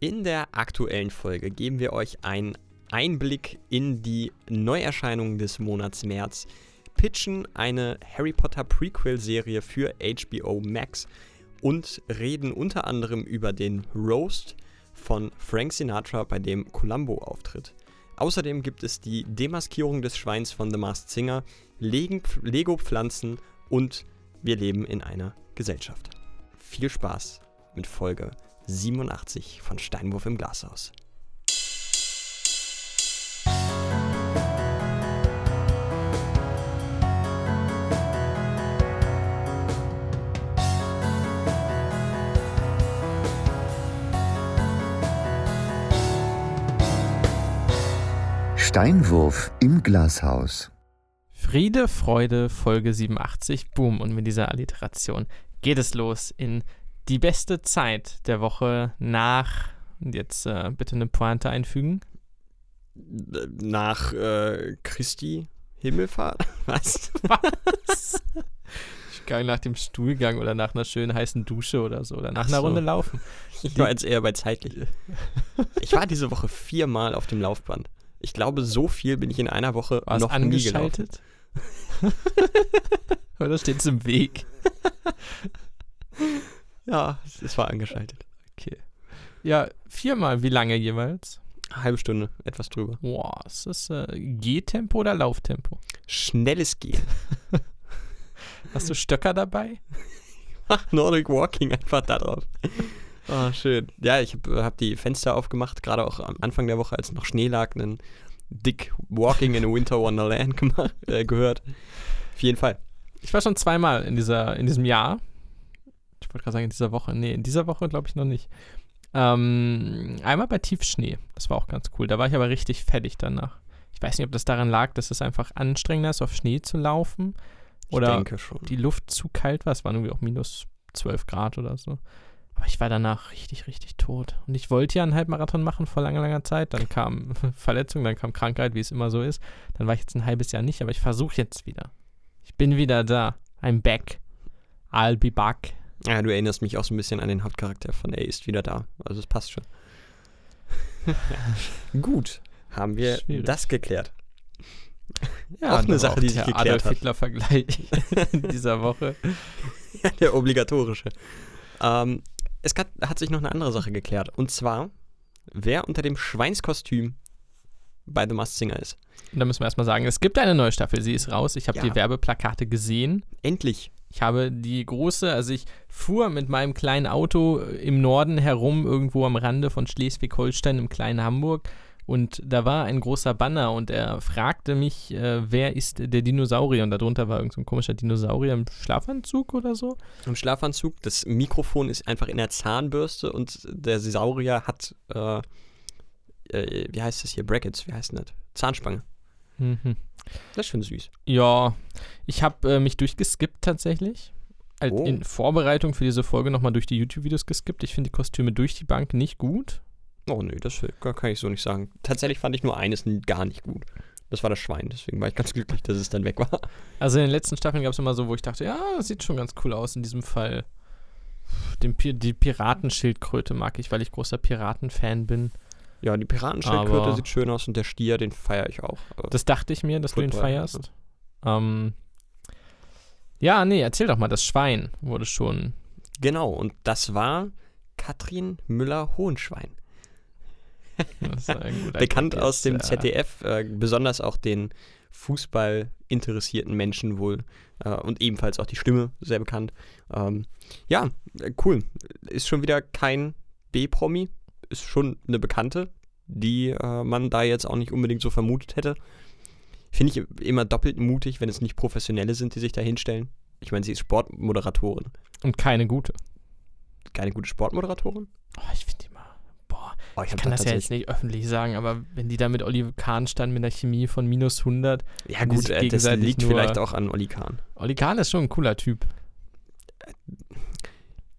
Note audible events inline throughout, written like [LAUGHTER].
In der aktuellen Folge geben wir euch einen Einblick in die Neuerscheinungen des Monats März, pitchen eine Harry Potter Prequel-Serie für HBO Max und reden unter anderem über den Roast von Frank Sinatra, bei dem Columbo auftritt. Außerdem gibt es die Demaskierung des Schweins von The Masked Singer, Lego-Pflanzen und wir leben in einer Gesellschaft. Viel Spaß mit Folge 87 von Steinwurf im Glashaus. Steinwurf im Glashaus. Friede, Freude, Folge 87, boom. Und mit dieser Alliteration geht es los in die beste Zeit der Woche nach, jetzt äh, bitte eine Pointe einfügen. Nach äh, Christi Himmelfahrt? [LAUGHS] Was? Was? Nach dem Stuhlgang oder nach einer schönen heißen Dusche oder so. Oder nach Ach einer so. Runde laufen. [LAUGHS] Ich war jetzt eher bei zeitlich. Ich war diese Woche viermal auf dem Laufband. Ich glaube, so viel bin ich in einer Woche War es noch nie gelaufen. angeschaltet? [LAUGHS] oder steht es im Weg? Ja, es war angeschaltet. Okay. Ja, viermal. Wie lange jeweils? Eine halbe Stunde, etwas drüber. Boah, ist das äh, Gehtempo oder Lauftempo? Schnelles Gehen. [LAUGHS] Hast du Stöcker dabei? [LAUGHS] Mach Nordic Walking einfach da drauf. Oh, schön. Ja, ich habe hab die Fenster aufgemacht, gerade auch am Anfang der Woche, als noch Schnee lag, einen Dick Walking in a Winter Wonderland [LAUGHS] gemacht, äh, gehört. Auf jeden Fall. Ich war schon zweimal in, dieser, in diesem Jahr. Ich wollte gerade sagen, in dieser Woche. Nee, in dieser Woche glaube ich noch nicht. Ähm, einmal bei Tiefschnee. Das war auch ganz cool. Da war ich aber richtig fertig danach. Ich weiß nicht, ob das daran lag, dass es einfach anstrengender ist, auf Schnee zu laufen. Ich Oder denke schon. die Luft zu kalt war. Es waren irgendwie auch minus 12 Grad oder so. Aber ich war danach richtig, richtig tot. Und ich wollte ja einen Halbmarathon machen vor langer, langer Zeit. Dann kam [LAUGHS] Verletzung, dann kam Krankheit, wie es immer so ist. Dann war ich jetzt ein halbes Jahr nicht, aber ich versuche jetzt wieder. Ich bin wieder da. I'm back. I'll be back. Ja, du erinnerst mich auch so ein bisschen an den Hauptcharakter von Er ist wieder da. Also es passt schon. [LAUGHS] Gut, haben wir Schwierig. das geklärt. Ja, Auch eine Sache, die sich geklärt Adolf hat. Hitler-Vergleich in [LAUGHS] dieser Woche. Der obligatorische. Ähm, es hat, hat sich noch eine andere Sache geklärt. Und zwar, wer unter dem Schweinskostüm bei The Masked Singer ist. Und da müssen wir erstmal sagen, es gibt eine neue Staffel. Sie ist raus. Ich habe Ja. die Werbeplakate gesehen. Endlich. Ich habe die große, also ich fuhr mit meinem kleinen Auto im Norden herum, irgendwo am Rande von Schleswig-Holstein im kleinen Hamburg. Und da war ein großer Banner und er fragte mich, äh, wer ist der Dinosaurier? Und darunter war irgend so komischer Dinosaurier im Schlafanzug oder so. Im Schlafanzug, das Mikrofon ist einfach in der Zahnbürste und der Saurier hat, äh, äh, wie heißt das hier, Brackets, wie heißt denn das? Zahnspange. Mhm. Das ist schon süß. Ja, ich habe äh, mich durchgeskippt tatsächlich. Halt Oh. In Vorbereitung für diese Folge nochmal durch die YouTube-Videos geskippt. Ich finde die Kostüme durch die Bank nicht gut. Oh nö, das kann kann ich so nicht sagen. Tatsächlich fand ich nur eines gar nicht gut. Das war das Schwein, deswegen war ich ganz glücklich, dass es dann weg war. Also in den letzten Staffeln gab es immer so, wo ich dachte, ja, das sieht schon ganz cool aus in diesem Fall. Den, Pi- die Piratenschildkröte mag ich, weil ich großer Piratenfan bin. Ja, die Piratenschildkröte sieht schön aus und der Stier, den feiere ich auch. Äh, Das dachte ich mir, dass du ihn Football, feierst. Ähm, ja, nee, erzähl doch mal, das Schwein wurde schon. Genau, und das war Katrin Müller-Hohenschwein. Das ist ein guter [LAUGHS] Bekannt Gag aus dem ja. ZDF, äh, besonders auch den Fußball interessierten Menschen wohl. Äh, und ebenfalls auch die Stimme, sehr bekannt. Ähm, ja, äh, cool. Ist schon wieder kein B-Promi, ist schon eine Bekannte, die äh, man da jetzt auch nicht unbedingt so vermutet hätte. Finde ich immer doppelt mutig, wenn es nicht Professionelle sind, die sich da hinstellen. Ich meine, sie ist Sportmoderatorin. Und keine gute. Keine gute Sportmoderatorin? Oh, ich finde immer. Boah, Oh, ich hab kann da das ja jetzt nicht öffentlich sagen, aber wenn die da mit Oliver Kahn standen mit einer Chemie von minus 100. Ja, die gut, äh, das liegt vielleicht auch an Oli Kahn. Oli Kahn ist schon ein cooler Typ.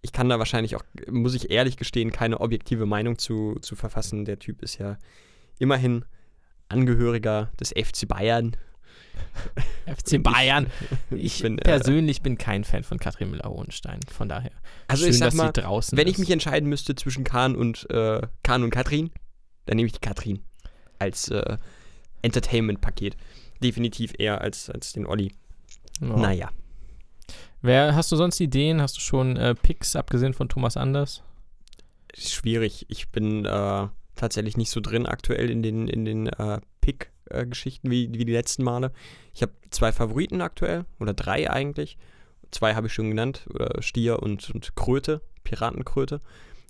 Ich kann da wahrscheinlich auch, muss ich ehrlich gestehen, keine objektive Meinung zu, zu verfassen. Der Typ ist ja immerhin Angehöriger des FC Bayern. [LAUGHS] FC Bayern. Ich [LAUGHS] Ich, bin, äh, persönlich bin kein Fan von Katrin Müller-Hohenstein. Von daher. Also schön, ich sag dass mal, sie draußen Wenn ist. ich mich entscheiden müsste zwischen Kahn und äh, Kahn und Katrin, dann nehme ich die Katrin als äh, Entertainment-Paket. Definitiv eher als, als den Olli. Ja. Naja. Wer, hast du sonst Ideen? Hast du schon äh, Picks, abgesehen von Thomas Anders? Ist schwierig. Ich bin äh, tatsächlich nicht so drin aktuell in den, in den äh, Pick-Geschichten wie, wie die letzten Male. Ich habe zwei Favoriten aktuell, oder drei eigentlich. Zwei habe ich schon genannt, oder Stier und, und Kröte, Piratenkröte.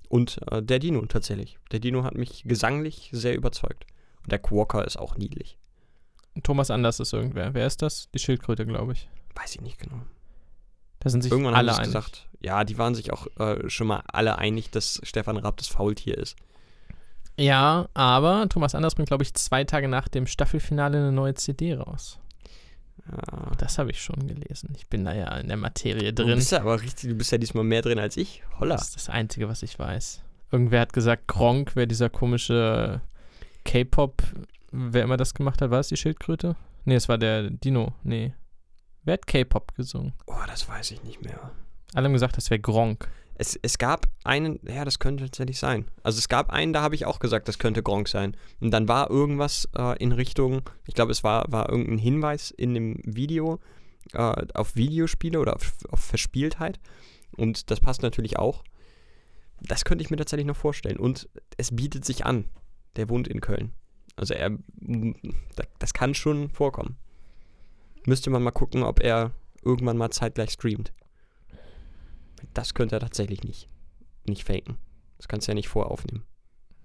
Und äh, der Dino tatsächlich. Der Dino hat mich gesanglich sehr überzeugt. Und der Quokka ist auch niedlich. Thomas Anders ist irgendwer. Wer ist das? Die Schildkröte, glaube ich. Weiß ich nicht genau. Da sind sich Irgendwann alle haben einig. gesagt, ja, die waren sich auch äh, schon mal alle einig, dass Stefan Raab das Faultier ist. Ja, aber Thomas Anders bringt, glaube ich, zwei Tage nach dem Staffelfinale eine neue CD raus. Ja. Das habe ich schon gelesen. Ich bin da ja in der Materie Du drin. bist ja aber richtig, du bist ja diesmal mehr drin als ich. Holla. Das ist das Einzige, was ich weiß. Irgendwer hat gesagt, Gronk wäre dieser komische K-Pop, wer immer das gemacht hat. War es die Schildkröte? Nee, es war der Dino. Nee. Wer hat K-Pop gesungen? Oh, das weiß ich nicht mehr. Alle haben gesagt, das wäre Gronk. Es, es gab einen, ja, das könnte tatsächlich sein. Also es gab einen, da habe ich auch gesagt, das könnte Gronk sein. Und dann war irgendwas äh, in Richtung, ich glaube, es war, war irgendein Hinweis in dem Video äh, auf Videospiele oder auf, auf Verspieltheit. Und das passt natürlich auch. Das könnte ich mir tatsächlich noch vorstellen. Und es bietet sich an. Der wohnt in Köln. Also er, das kann schon vorkommen. Müsste man mal gucken, ob er irgendwann mal zeitgleich streamt. Das könnte er tatsächlich nicht. Nicht faken. Das kannst du ja nicht voraufnehmen.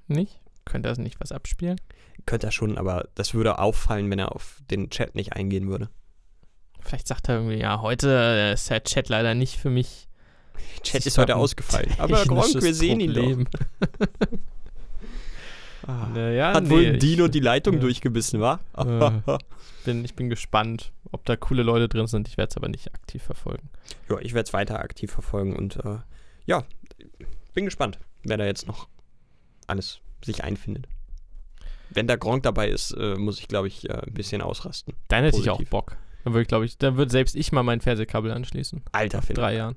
Nicht? Könnte er nicht was abspielen? Könnte er schon, aber das würde auffallen, wenn er auf den Chat nicht eingehen würde. Vielleicht sagt er irgendwie, ja, heute äh, ist der Chat leider nicht für mich. Chat ist heute ausgefallen. [LAUGHS] Aber Gronk, wir sehen ihn Problem. doch. [LAUGHS] Ah. Naja, Hat nee, wohl ein ich- Dino die Leitung ja. durchgebissen, wa? Äh. bin, ich bin gespannt, ob da coole Leute drin sind. Ich werde es aber nicht aktiv verfolgen. ja, ich werde es weiter aktiv verfolgen und äh, ja, bin gespannt, wer da jetzt noch alles sich einfindet. Wenn da Gronk dabei ist, äh, muss ich, glaube ich, äh, ein bisschen ausrasten. Dann hätte ich auch Positiv. Bock. Dann würde ich, glaube ich, dann würde selbst ich mal mein Fernsehkabel anschließen. Alter, Nach drei Jahren.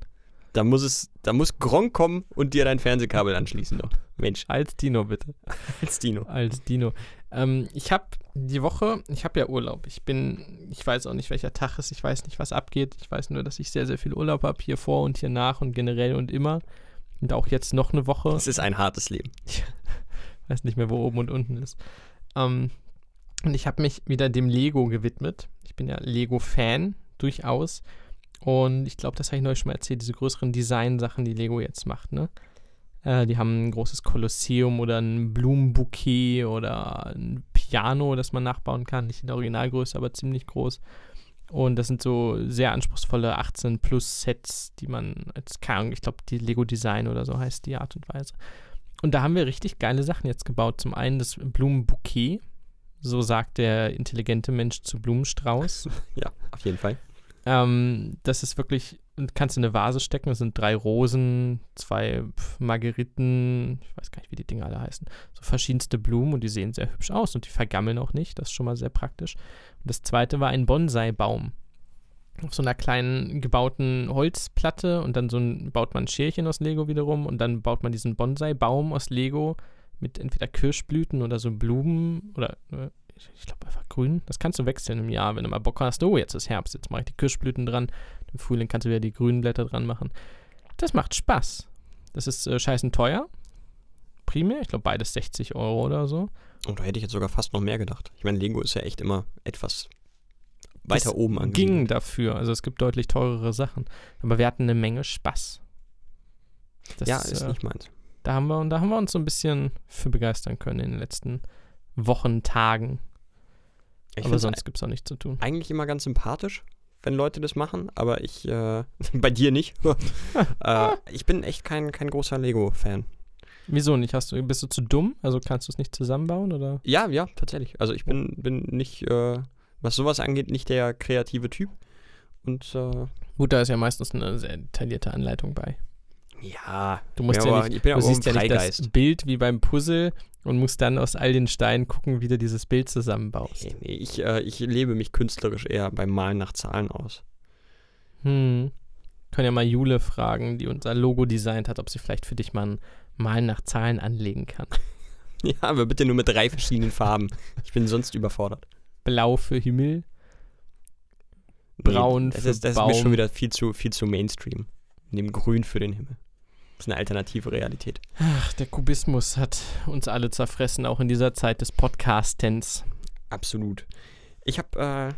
Da muss es, da muss Gronk kommen und dir dein Fernsehkabel anschließen doch. Mensch, Als Dino, bitte. [LAUGHS] als Dino. Als Dino. Ähm, ich habe die Woche, ich habe ja Urlaub. Ich bin, ich weiß auch nicht, welcher Tag ist. Ich weiß nicht, was abgeht. Ich weiß nur, dass ich sehr, sehr viel Urlaub habe. Hier vor und hier nach und generell und immer. Und auch jetzt noch eine Woche. Es ist ein hartes Leben. [LAUGHS] weiß nicht mehr, wo oben und unten ist. Ähm, und ich habe mich wieder dem Lego gewidmet. Ich bin ja Lego-Fan, durchaus. Und ich glaube, das habe ich neulich schon mal erzählt, diese größeren Design-Sachen, die Lego jetzt macht, ne? Äh, die haben ein großes Kolosseum oder ein Blumenbouquet oder ein Piano, das man nachbauen kann. Nicht in der Originalgröße, aber ziemlich groß. Und das sind so sehr anspruchsvolle 18 plus Sets, die man als, Ahnung, ich glaube, die Lego Design oder so heißt die Art und Weise. Und da haben wir richtig geile Sachen jetzt gebaut. Zum einen das Blumenbouquet, so sagt der intelligente Mensch zu Blumenstrauß. [LAUGHS] Ja, auf jeden Fall. Ähm, das ist wirklich, kannst du in eine Vase stecken, das sind drei Rosen, zwei Margeriten, ich weiß gar nicht, wie die Dinge alle heißen, so verschiedenste Blumen und die sehen sehr hübsch aus und die vergammeln auch nicht, das ist schon mal sehr praktisch. Und das zweite war ein Bonsai-Baum. Auf so einer kleinen gebauten Holzplatte und dann so ein, baut man ein Schälchen aus Lego wiederum und dann baut man diesen Bonsai-Baum aus Lego mit entweder Kirschblüten oder so Blumen oder äh, ich, glaube einfach grün. Das kannst du wechseln im Jahr, wenn du mal Bock hast. Oh, jetzt ist Herbst, jetzt mache ich die Kirschblüten dran. Im Frühling kannst du wieder die grünen Blätter dran machen. Das macht Spaß. Das ist äh, scheißen teuer. Primär, ich glaube beides 60 Euro oder so. Und da hätte ich jetzt sogar fast noch mehr gedacht. Ich meine, Lego ist ja echt immer etwas weiter Das oben Ging angesiedelt. dafür. Also es gibt deutlich teurere Sachen. Aber wir hatten eine Menge Spaß. Das, ja, ist äh, nicht meins. Da haben, wir, da haben wir uns so ein bisschen für begeistern können in den letzten Wochen, Tagen. Ich Aber sonst gibt es auch nichts zu tun. eigentlich immer ganz sympathisch, wenn Leute das machen, aber ich, äh, [LAUGHS] bei dir nicht. [LAUGHS] äh, ich bin echt kein, kein großer Lego-Fan. Wieso nicht? Hast du, bist du zu dumm? Also kannst du es nicht zusammenbauen? Oder? Ja, ja, tatsächlich. Also ich bin, bin nicht, äh, was sowas angeht, nicht der kreative Typ. Und äh, Gut, da ist ja meistens eine sehr detaillierte Anleitung bei. ja, Du musst ja, ja, nicht, ich bin ja du siehst ja nicht das. Bild wie beim Puzzle und musst dann aus all den Steinen gucken, wie du dieses Bild zusammenbaust. Nee, nee, ich, äh, ich lebe mich künstlerisch eher beim Malen nach Zahlen aus. Hm. Können ja mal Jule fragen, die unser Logo designt hat, ob sie vielleicht für dich mal ein Malen nach Zahlen anlegen kann. [LAUGHS] Ja, aber bitte nur mit drei verschiedenen Farben. Ich bin sonst überfordert. Blau für Himmel, Nee, Braun das für ist, das ist Baum. mir schon wieder viel zu, viel zu Mainstream. Neben Grün für den Himmel. Das ist eine alternative Realität. Ach, der Kubismus hat uns alle zerfressen, auch in dieser Zeit des Podcastens. Absolut. Ich habe, äh,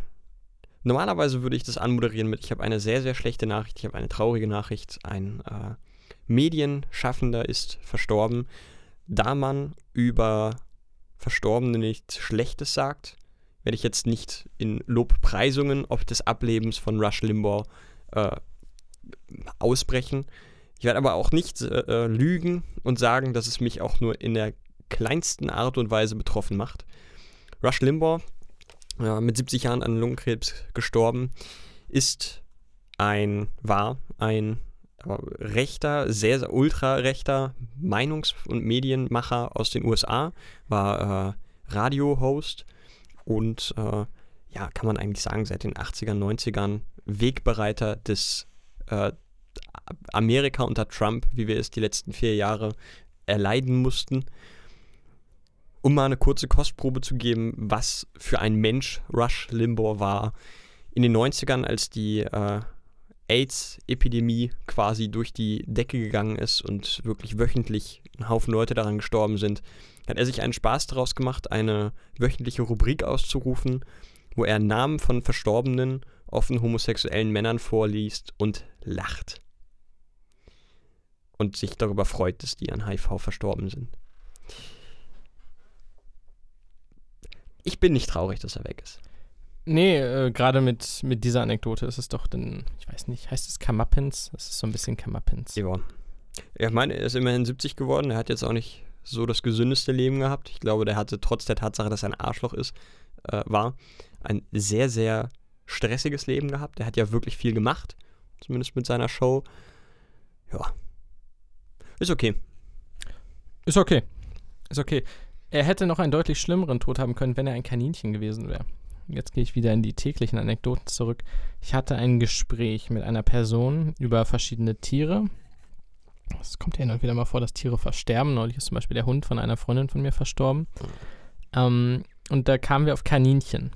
normalerweise würde ich das anmoderieren mit, ich habe eine sehr, sehr schlechte Nachricht, ich habe eine traurige Nachricht. Ein äh, Medienschaffender ist verstorben. Da man über Verstorbene nichts Schlechtes sagt, werde ich jetzt nicht in Lobpreisungen ob des Ablebens von Rush Limbaugh äh, ausbrechen. Ich werde aber auch nicht äh, lügen und sagen, dass es mich auch nur in der kleinsten Art und Weise betroffen macht. Rush Limbaugh, äh, mit 70 Jahren an Lungenkrebs gestorben, ist ein, war ein äh, rechter, sehr, sehr ultra-rechter Meinungs- und Medienmacher aus den USA, war äh, Radio-Host und äh, ja, kann man eigentlich sagen, seit den 80ern, 90ern Wegbereiter des äh, Amerika unter Trump, wie wir es die letzten vier Jahre erleiden mussten. Um mal eine kurze Kostprobe zu geben, was für ein Mensch Rush Limbaugh war. In den 90ern, als die äh, AIDS-Epidemie quasi durch die Decke gegangen ist und wirklich wöchentlich ein Haufen Leute daran gestorben sind, hat er sich einen Spaß daraus gemacht, eine wöchentliche Rubrik auszurufen, wo er Namen von verstorbenen, offen homosexuellen Männern vorliest und lacht. Und sich darüber freut, dass die an HIV verstorben sind. Ich bin nicht traurig, dass er weg ist. Nee, äh, gerade mit, mit dieser Anekdote ist es doch dann, ich weiß nicht, heißt es Kamappens? Es ist so ein bisschen Kamappens. Ja. Ich meine, er ist immerhin 70 geworden. Er hat jetzt auch nicht so das gesündeste Leben gehabt. Ich glaube, der hatte trotz der Tatsache, dass er ein Arschloch ist, äh, war, ein sehr, sehr stressiges Leben gehabt. Er hat ja wirklich viel gemacht, zumindest mit seiner Show. Ja. Ist okay. Ist okay. Ist okay. Er hätte noch einen deutlich schlimmeren Tod haben können, wenn er ein Kaninchen gewesen wäre. Jetzt gehe ich wieder in die täglichen Anekdoten zurück. Ich hatte ein Gespräch mit einer Person über verschiedene Tiere. Es kommt ja und wieder mal vor, dass Tiere versterben. Neulich ist zum Beispiel der Hund von einer Freundin von mir verstorben. Ähm, und da kamen wir auf Kaninchen.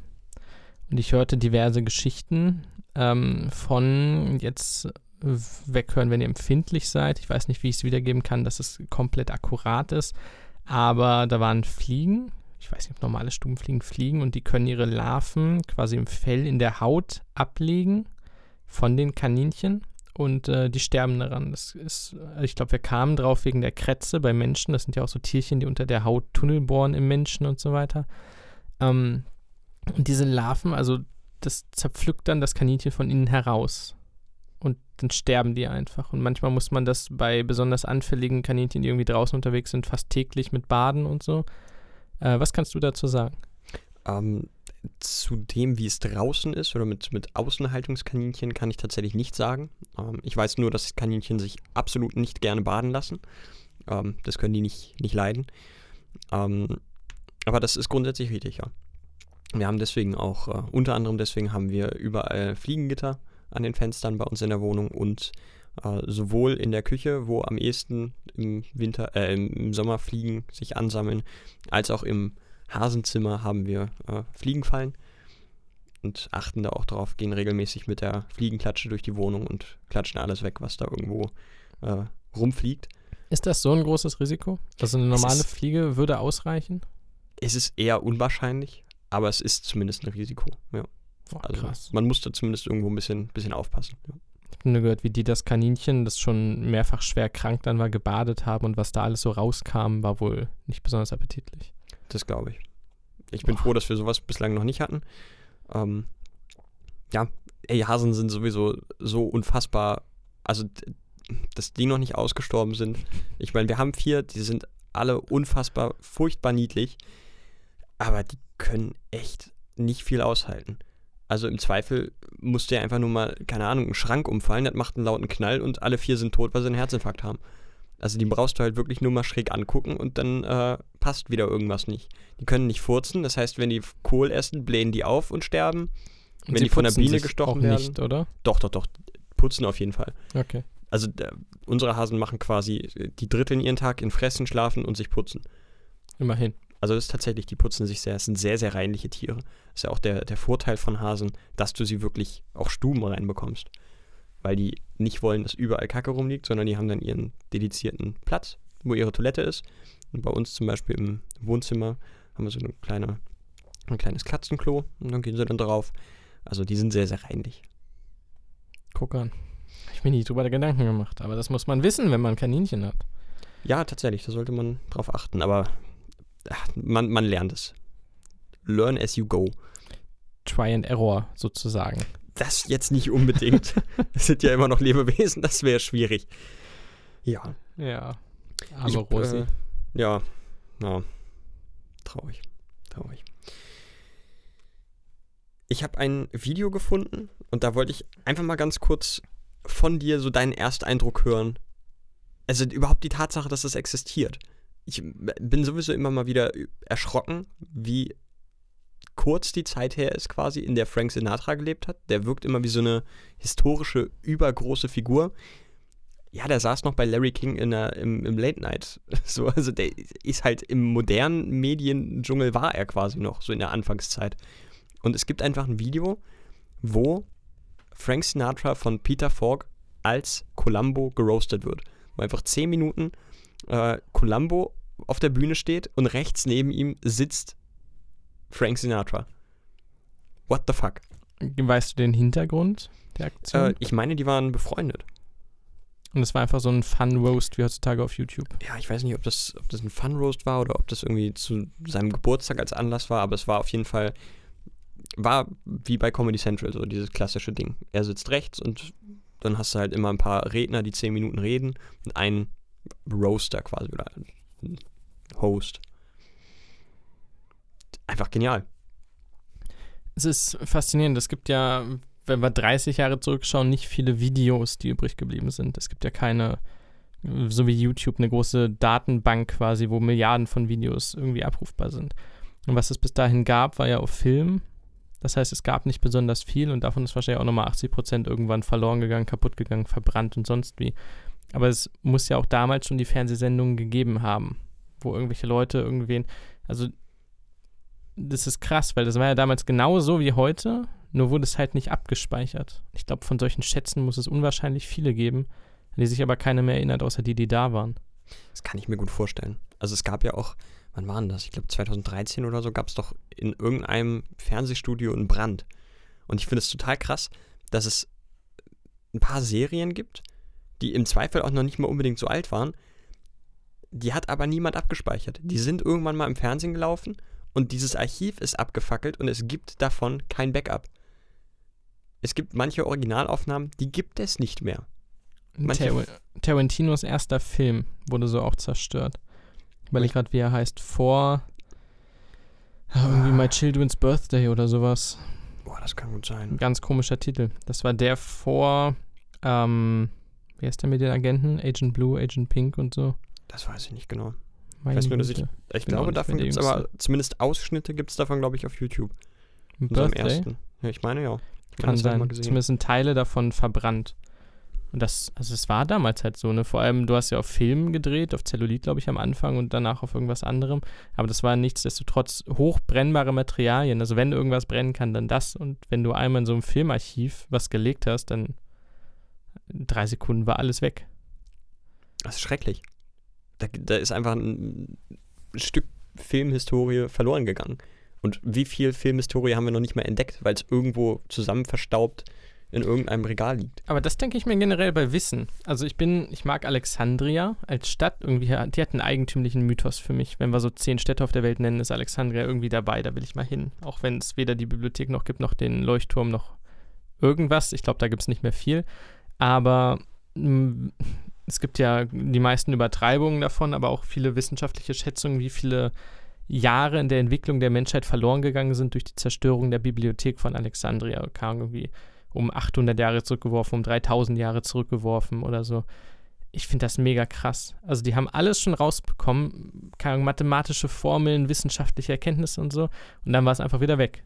Und ich hörte diverse Geschichten ähm, von jetzt weghören, wenn ihr empfindlich seid. Ich weiß nicht, wie ich es wiedergeben kann, dass es komplett akkurat ist. Aber da waren Fliegen. Ich weiß nicht, ob normale Stubenfliegen fliegen und die können ihre Larven quasi im Fell in der Haut ablegen von den Kaninchen und äh, die sterben daran. Das ist, äh, ich glaube, wir kamen drauf wegen der Krätze bei Menschen. Das sind ja auch so Tierchen, die unter der Haut Tunnel bohren im Menschen und so weiter. Ähm, und diese Larven, also das zerpflückt dann das Kaninchen von innen heraus. Und dann sterben die einfach. Und manchmal muss man das bei besonders anfälligen Kaninchen, die irgendwie draußen unterwegs sind, fast täglich mit baden und so. Äh, was kannst du dazu sagen? Ähm, zu dem, wie es draußen ist oder mit, mit Außenhaltungskaninchen, kann ich tatsächlich nicht sagen. Ähm, ich weiß nur, dass Kaninchen sich absolut nicht gerne baden lassen. Ähm, das können die nicht, nicht leiden. Ähm, aber das ist grundsätzlich richtig, ja. Wir haben deswegen auch, äh, unter anderem deswegen haben wir überall Fliegengitter an den Fenstern bei uns in der Wohnung und äh, sowohl in der Küche, wo am ehesten im Winter, äh, im Sommer Fliegen sich ansammeln, als auch im Hasenzimmer haben wir äh, Fliegenfallen und achten da auch drauf, gehen regelmäßig mit der Fliegenklatsche durch die Wohnung und klatschen alles weg, was da irgendwo äh, rumfliegt. Ist das so ein großes Risiko? Also eine normale ist- Fliege würde ausreichen? Es ist eher unwahrscheinlich, aber es ist zumindest ein Risiko. Ja. Oh, Also krass. man muss da zumindest irgendwo ein bisschen, bisschen aufpassen. Ja. Ich habe nur gehört, wie die das Kaninchen, das schon mehrfach schwer krank dann war, gebadet haben und was da alles so rauskam, war wohl nicht besonders appetitlich. Das glaube ich. Ich bin Boah. froh, dass wir sowas bislang noch nicht hatten. Ähm, ja, ey, Hasen sind sowieso so unfassbar, also dass die noch nicht ausgestorben sind. Ich meine, wir haben vier, die sind alle unfassbar furchtbar niedlich, aber die können echt nicht viel aushalten. Also im Zweifel musste ja einfach nur mal, keine Ahnung, ein Schrank umfallen, das macht einen lauten Knall und alle vier sind tot, weil sie einen Herzinfarkt haben. Also die brauchst du halt wirklich nur mal schräg angucken und dann äh, passt wieder irgendwas nicht. Die können nicht furzen, das heißt, wenn die Kohl essen, blähen die auf und sterben. Und wenn sie die von der Biene gestochen auch werden. nicht, oder? Doch, doch, doch. Putzen auf jeden Fall. Okay. Also äh, unsere Hasen machen quasi, die dritteln ihren Tag in Fressen, Schlafen und sich putzen. Immerhin. Also das ist tatsächlich, die putzen sich sehr. Es sind sehr, sehr reinliche Tiere. Das ist ja auch der, der Vorteil von Hasen, dass du sie wirklich auch Stuben reinbekommst. Weil die nicht wollen, dass überall Kacke rumliegt, sondern die haben dann ihren dedizierten Platz, wo ihre Toilette ist. Und bei uns zum Beispiel im Wohnzimmer haben wir so eine kleine, ein kleines Katzenklo und dann gehen sie dann drauf. Also die sind sehr, sehr reinlich. Guck an. Ich mir nie drüber Gedanken gemacht, aber das muss man wissen, wenn man Kaninchen hat. Ja, tatsächlich, da sollte man drauf achten, aber ach, man, man lernt es. Learn as you go. Try and Error sozusagen. Das jetzt nicht unbedingt. [LAUGHS] Das sind ja immer noch Lebewesen, das wäre schwierig. Ja. Ja. Ich, Arme Rosi. Äh, ja. Ja. Traurig. Traurig. Ich habe ein Video gefunden und da wollte ich einfach mal ganz kurz von dir so deinen Ersteindruck hören. Also überhaupt die Tatsache, dass das existiert. Ich bin sowieso immer mal wieder erschrocken, wie kurz die Zeit her ist quasi, in der Frank Sinatra gelebt hat. Der wirkt immer wie so eine historische, übergroße Figur. Ja, der saß noch bei Larry King in der, im, im Late Night. [LAUGHS] So, also der ist halt im modernen Mediendschungel war er quasi noch, so in der Anfangszeit. Und es gibt einfach ein Video, wo Frank Sinatra von Peter Falk als Columbo geroastet wird. Wo einfach 10 Minuten äh, Columbo auf der Bühne steht und rechts neben ihm sitzt Frank Sinatra. What the fuck? Weißt du den Hintergrund der Aktion? Äh, ich meine, die waren befreundet. Und es war einfach so ein Fun-Roast wie heutzutage auf YouTube. Ja, ich weiß nicht, ob das, ob das ein Fun-Roast war oder ob das irgendwie zu seinem Geburtstag als Anlass war, aber es war auf jeden Fall, war wie bei Comedy Central, so dieses klassische Ding. Er sitzt rechts und dann hast du halt immer ein paar Redner, die 10 Minuten reden und einen Roaster quasi oder einen Host. Einfach genial. Es ist faszinierend. Es gibt ja, wenn wir 30 Jahre zurückschauen, nicht viele Videos, die übrig geblieben sind. Es gibt ja keine, so wie YouTube, eine große Datenbank quasi, wo Milliarden von Videos irgendwie abrufbar sind. Und was es bis dahin gab, war ja auf Film. Das heißt, es gab nicht besonders viel und davon ist wahrscheinlich auch nochmal 80 Prozent irgendwann verloren gegangen, kaputt gegangen, verbrannt und sonst wie. Aber es muss ja auch damals schon die Fernsehsendungen gegeben haben, wo irgendwelche Leute irgendwen, also das ist krass, weil das war ja damals genauso wie heute, nur wurde es halt nicht abgespeichert. Ich glaube, von solchen Schätzen muss es unwahrscheinlich viele geben, an die sich aber keiner mehr erinnert, außer die, die da waren. Das kann ich mir gut vorstellen. Also es gab ja auch, wann war denn das? Ich glaube 2013 oder so gab es doch in irgendeinem Fernsehstudio einen Brand. Und ich finde es total krass, dass es ein paar Serien gibt, die im Zweifel auch noch nicht mal unbedingt so alt waren. Die hat aber niemand abgespeichert. Die sind irgendwann mal im Fernsehen gelaufen und dieses Archiv ist abgefackelt und es gibt davon kein Backup. Es gibt manche Originalaufnahmen, die gibt es nicht mehr. Manche Tar Tarantinos erster Film wurde so auch zerstört. Weil ich gerade, wie er heißt, vor irgendwie My Children's Birthday oder sowas. Boah, das kann gut sein. Ein ganz komischer Titel. Das war der vor, ähm, wie heißt der mit den Agenten? Agent Blue, Agent Pink und so. Das weiß ich nicht genau. Meine weiß nur, dass ich, ich glaube, davon gibt es aber zumindest Ausschnitte gibt es davon, glaube ich, auf YouTube. So Birthday? ersten. Ja, ich meine ja. Ich Kann ich sein. Zumindest sind Teile davon verbrannt. Und das, also es war damals halt so, ne? Vor allem, du hast ja auf Filmen gedreht, auf Zellulit, glaube ich, am Anfang und danach auf irgendwas anderem. Aber das waren nichtsdestotrotz hochbrennbare Materialien. Also wenn irgendwas brennen kann, dann das. Und wenn du einmal in so einem Filmarchiv was gelegt hast, dann in drei Sekunden war alles weg. Das ist schrecklich. Da, da ist einfach ein Stück Filmhistorie verloren gegangen. Und wie viel Filmhistorie haben wir noch nicht mehr entdeckt, weil es irgendwo zusammen verstaubt in irgendeinem Regal liegt. Aber das denke ich mir generell bei Wissen. Also ich bin, ich mag Alexandria als Stadt irgendwie, die hat einen eigentümlichen Mythos für mich. Wenn wir so zehn Städte auf der Welt nennen, ist Alexandria irgendwie dabei, da will ich mal hin. Auch wenn es weder die Bibliothek noch gibt, noch den Leuchtturm, noch irgendwas. Ich glaube, da gibt es nicht mehr viel. Aber mh, es gibt ja die meisten Übertreibungen davon, aber auch viele wissenschaftliche Schätzungen, wie viele Jahre in der Entwicklung der Menschheit verloren gegangen sind durch die Zerstörung der Bibliothek von Alexandria. Kam irgendwie um 800 Jahre zurückgeworfen, um 3000 Jahre zurückgeworfen oder so. ich finde das mega krass. Also die haben alles schon rausbekommen, keine mathematische Formeln, wissenschaftliche Erkenntnisse und so. Und dann war es einfach wieder weg.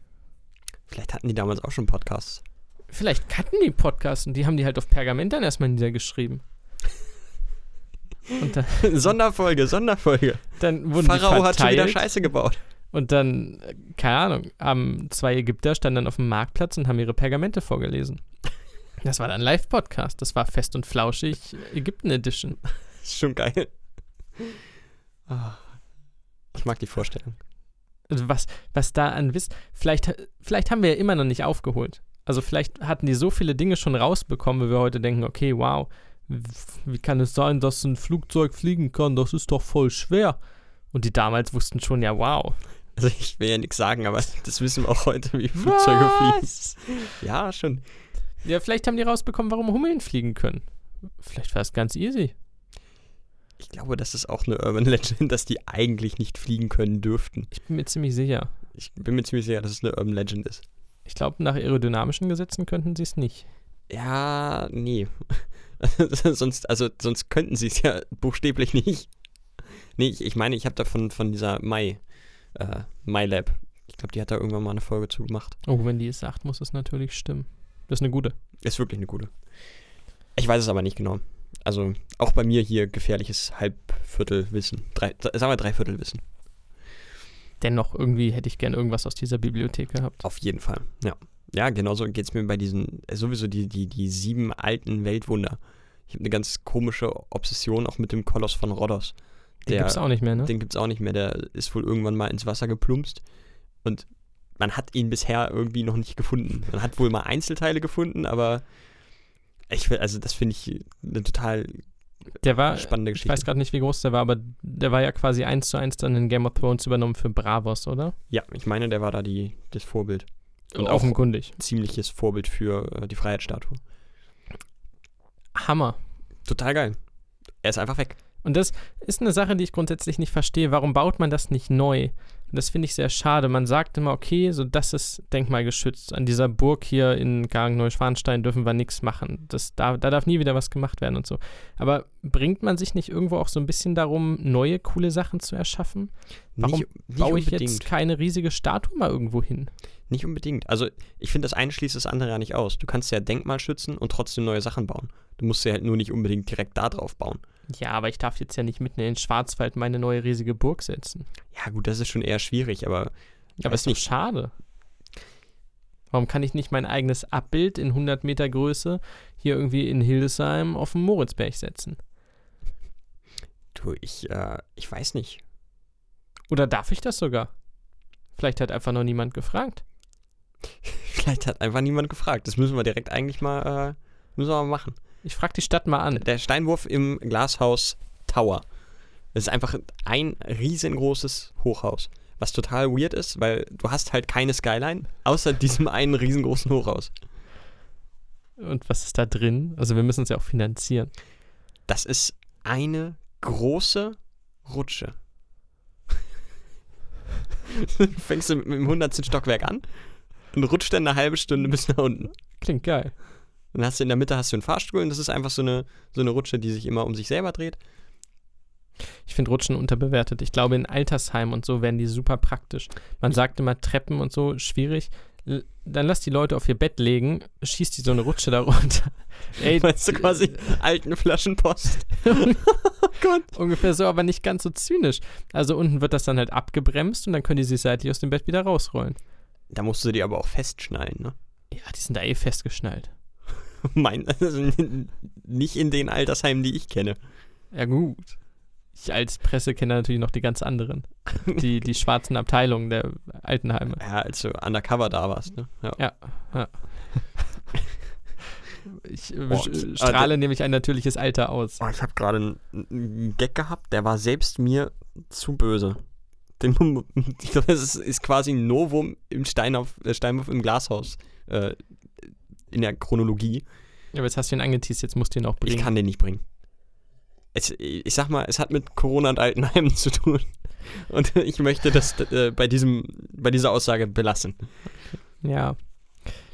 Vielleicht hatten die damals auch schon Podcasts. Vielleicht hatten die Podcasts und die haben die halt auf Pergament dann erstmal niedergeschrieben. Und dann, [LAUGHS] Sonderfolge, Sonderfolge. dann wurden Pharao hat schon wieder. Scheiße gebaut. Und dann, keine Ahnung, haben zwei Ägypter standen dann auf dem Marktplatz und haben ihre Pergamente vorgelesen. Das war dann Live-Podcast. Das war fest und flauschig Ägypten Edition. [LAUGHS] Ist schon geil. Ah. Ich mag die Vorstellung. Also was, was da an Wissen. Vielleicht, vielleicht haben wir ja immer noch nicht aufgeholt. Also vielleicht hatten die so viele Dinge schon rausbekommen, wie wir heute denken, okay, wow, wie kann es sein, dass ein Flugzeug fliegen kann? Das ist doch voll schwer. Und die damals wussten schon, ja, wow. Also ich will ja nichts sagen, aber [LAUGHS] das wissen wir auch heute, wie Flugzeuge fliegen. Was? Ja, schon. Ja, vielleicht haben die rausbekommen, warum Hummeln fliegen können. Vielleicht war es ganz easy. Ich glaube, das ist auch eine Urban Legend, dass die eigentlich nicht fliegen können dürften. Ich bin mir ziemlich sicher. Ich bin mir ziemlich sicher, dass es eine Urban Legend ist. Ich glaube, nach aerodynamischen Gesetzen könnten sie es nicht. Ja, nee. [LAUGHS] sonst, also, sonst könnten sie es ja buchstäblich nicht. Nee, ich, ich meine, ich habe da von, von dieser Mai, äh, MyLab, ich glaube, die hat da irgendwann mal eine Folge zu gemacht. Oh, wenn die es sagt, muss es natürlich stimmen. Das ist eine gute. Ist wirklich eine gute. Ich weiß es aber nicht genau. Also, auch bei mir hier gefährliches Halbviertelwissen. Drei, sagen wir Dreiviertelwissen. Dennoch, irgendwie hätte ich gern irgendwas aus dieser Bibliothek gehabt. Auf jeden Fall, ja. Ja, genauso geht es mir bei diesen, äh, sowieso die, die, die sieben alten Weltwunder. Ich habe eine ganz komische Obsession auch mit dem Koloss von Rhodos. Den Der- gibt's auch nicht mehr, ne? Den gibt es auch nicht mehr. Der ist wohl irgendwann mal ins Wasser geplumpst. Und man hat ihn bisher irgendwie noch nicht gefunden. Man hat wohl mal Einzelteile gefunden, aber ich will, also das finde ich eine total Der war, spannende ich Geschichte. weiß gerade nicht, wie groß der war, aber der war ja quasi eins zu eins dann in Game of Thrones übernommen für Bravos, oder? ja, ich meine, der war da die, das Vorbild. Und auch offenkundig. ziemliches Vorbild für äh, die Freiheitsstatue. Hammer. Total geil. Er ist einfach weg. Und das ist eine Sache, die ich grundsätzlich nicht verstehe. Warum baut man das nicht neu? Und das finde ich sehr schade. Man sagt immer, okay, so das ist denkmalgeschützt. An dieser Burg hier in Gargen-Neuschwanstein dürfen wir nichts machen. Das, da, da darf nie wieder was gemacht werden und so. Aber bringt man sich nicht irgendwo auch so ein bisschen darum, neue, coole Sachen zu erschaffen? Warum nicht, nicht Baue ich unbedingt. jetzt keine riesige Statue mal irgendwo hin? Nicht unbedingt. Also ich finde, das eine schließt das andere ja nicht aus. Du kannst ja Denkmal schützen und trotzdem neue Sachen bauen. Du musst ja halt nur nicht unbedingt direkt da drauf bauen. Ja, aber ich darf jetzt ja nicht mitten in den Schwarzwald meine neue riesige Burg setzen. Ja gut, das ist schon eher schwierig, aber Aber ist doch nicht. schade. Warum kann ich nicht mein eigenes Abbild in 100 Meter Größe hier irgendwie in Hildesheim auf dem Moritzberg setzen? du, ich, äh, ich weiß nicht. Oder darf ich das sogar? Vielleicht hat einfach noch niemand gefragt. [LAUGHS] Vielleicht hat einfach niemand gefragt. Das müssen wir direkt eigentlich mal, äh, müssen wir mal machen. Ich frage die Stadt mal an. Der Steinwurf im Glashaus Tower. Das ist einfach ein riesengroßes Hochhaus. Was total weird ist, weil du hast halt keine Skyline, außer diesem einen riesengroßen Hochhaus. Und was ist da drin? Also wir müssen es ja auch finanzieren. Das ist eine große Rutsche. [LAUGHS] fängst du mit dem 100. Stockwerk an und rutscht dann eine halbe Stunde bis nach unten. Klingt geil. Dann hast du in der Mitte hast du einen Fahrstuhl und das ist einfach so eine, so eine Rutsche, die sich immer um sich selber dreht. Ich finde Rutschen unterbewertet. Ich glaube, in Altersheimen und so wären die super praktisch. Man sagt immer Treppen und so, schwierig. L dann lass die Leute auf ihr Bett legen, schießt die so eine Rutsche da runter. [LAUGHS] Ey, Weißt du, quasi alten Flaschenpost. [LAUGHS] Ungefähr so, aber nicht ganz so zynisch. Also unten wird das dann halt abgebremst und dann können die sich seitlich aus dem Bett wieder rausrollen. Da musst du die aber auch festschnallen, ne? Ja, die sind da eh festgeschnallt. [LAUGHS] Mein, also nicht in den Altersheimen, die ich kenne. Ja, gut. Ich als Presse kenne natürlich noch die ganz anderen. [LAUGHS] Die, die schwarzen Abteilungen der Altenheime. Ja, als du undercover da warst, ne? Ja. [LAUGHS] Ich äh, Boah, sch- ah, strahle nämlich ein natürliches Alter aus. Oh, ich habe gerade einen, Gag gehabt, der war selbst mir zu böse. Den, ich glaube, das ist, ist quasi ein Novum im Steinhoff, äh, Steinwurf im Glashaus äh, in der Chronologie. Aber jetzt hast du ihn angeteased, jetzt musst du ihn auch bringen. Ich kann den nicht bringen. Es, ich sag mal, es hat mit Corona und Altenheimen [LAUGHS] zu tun. Und ich möchte das äh, bei, diesem, bei dieser Aussage belassen. Ja.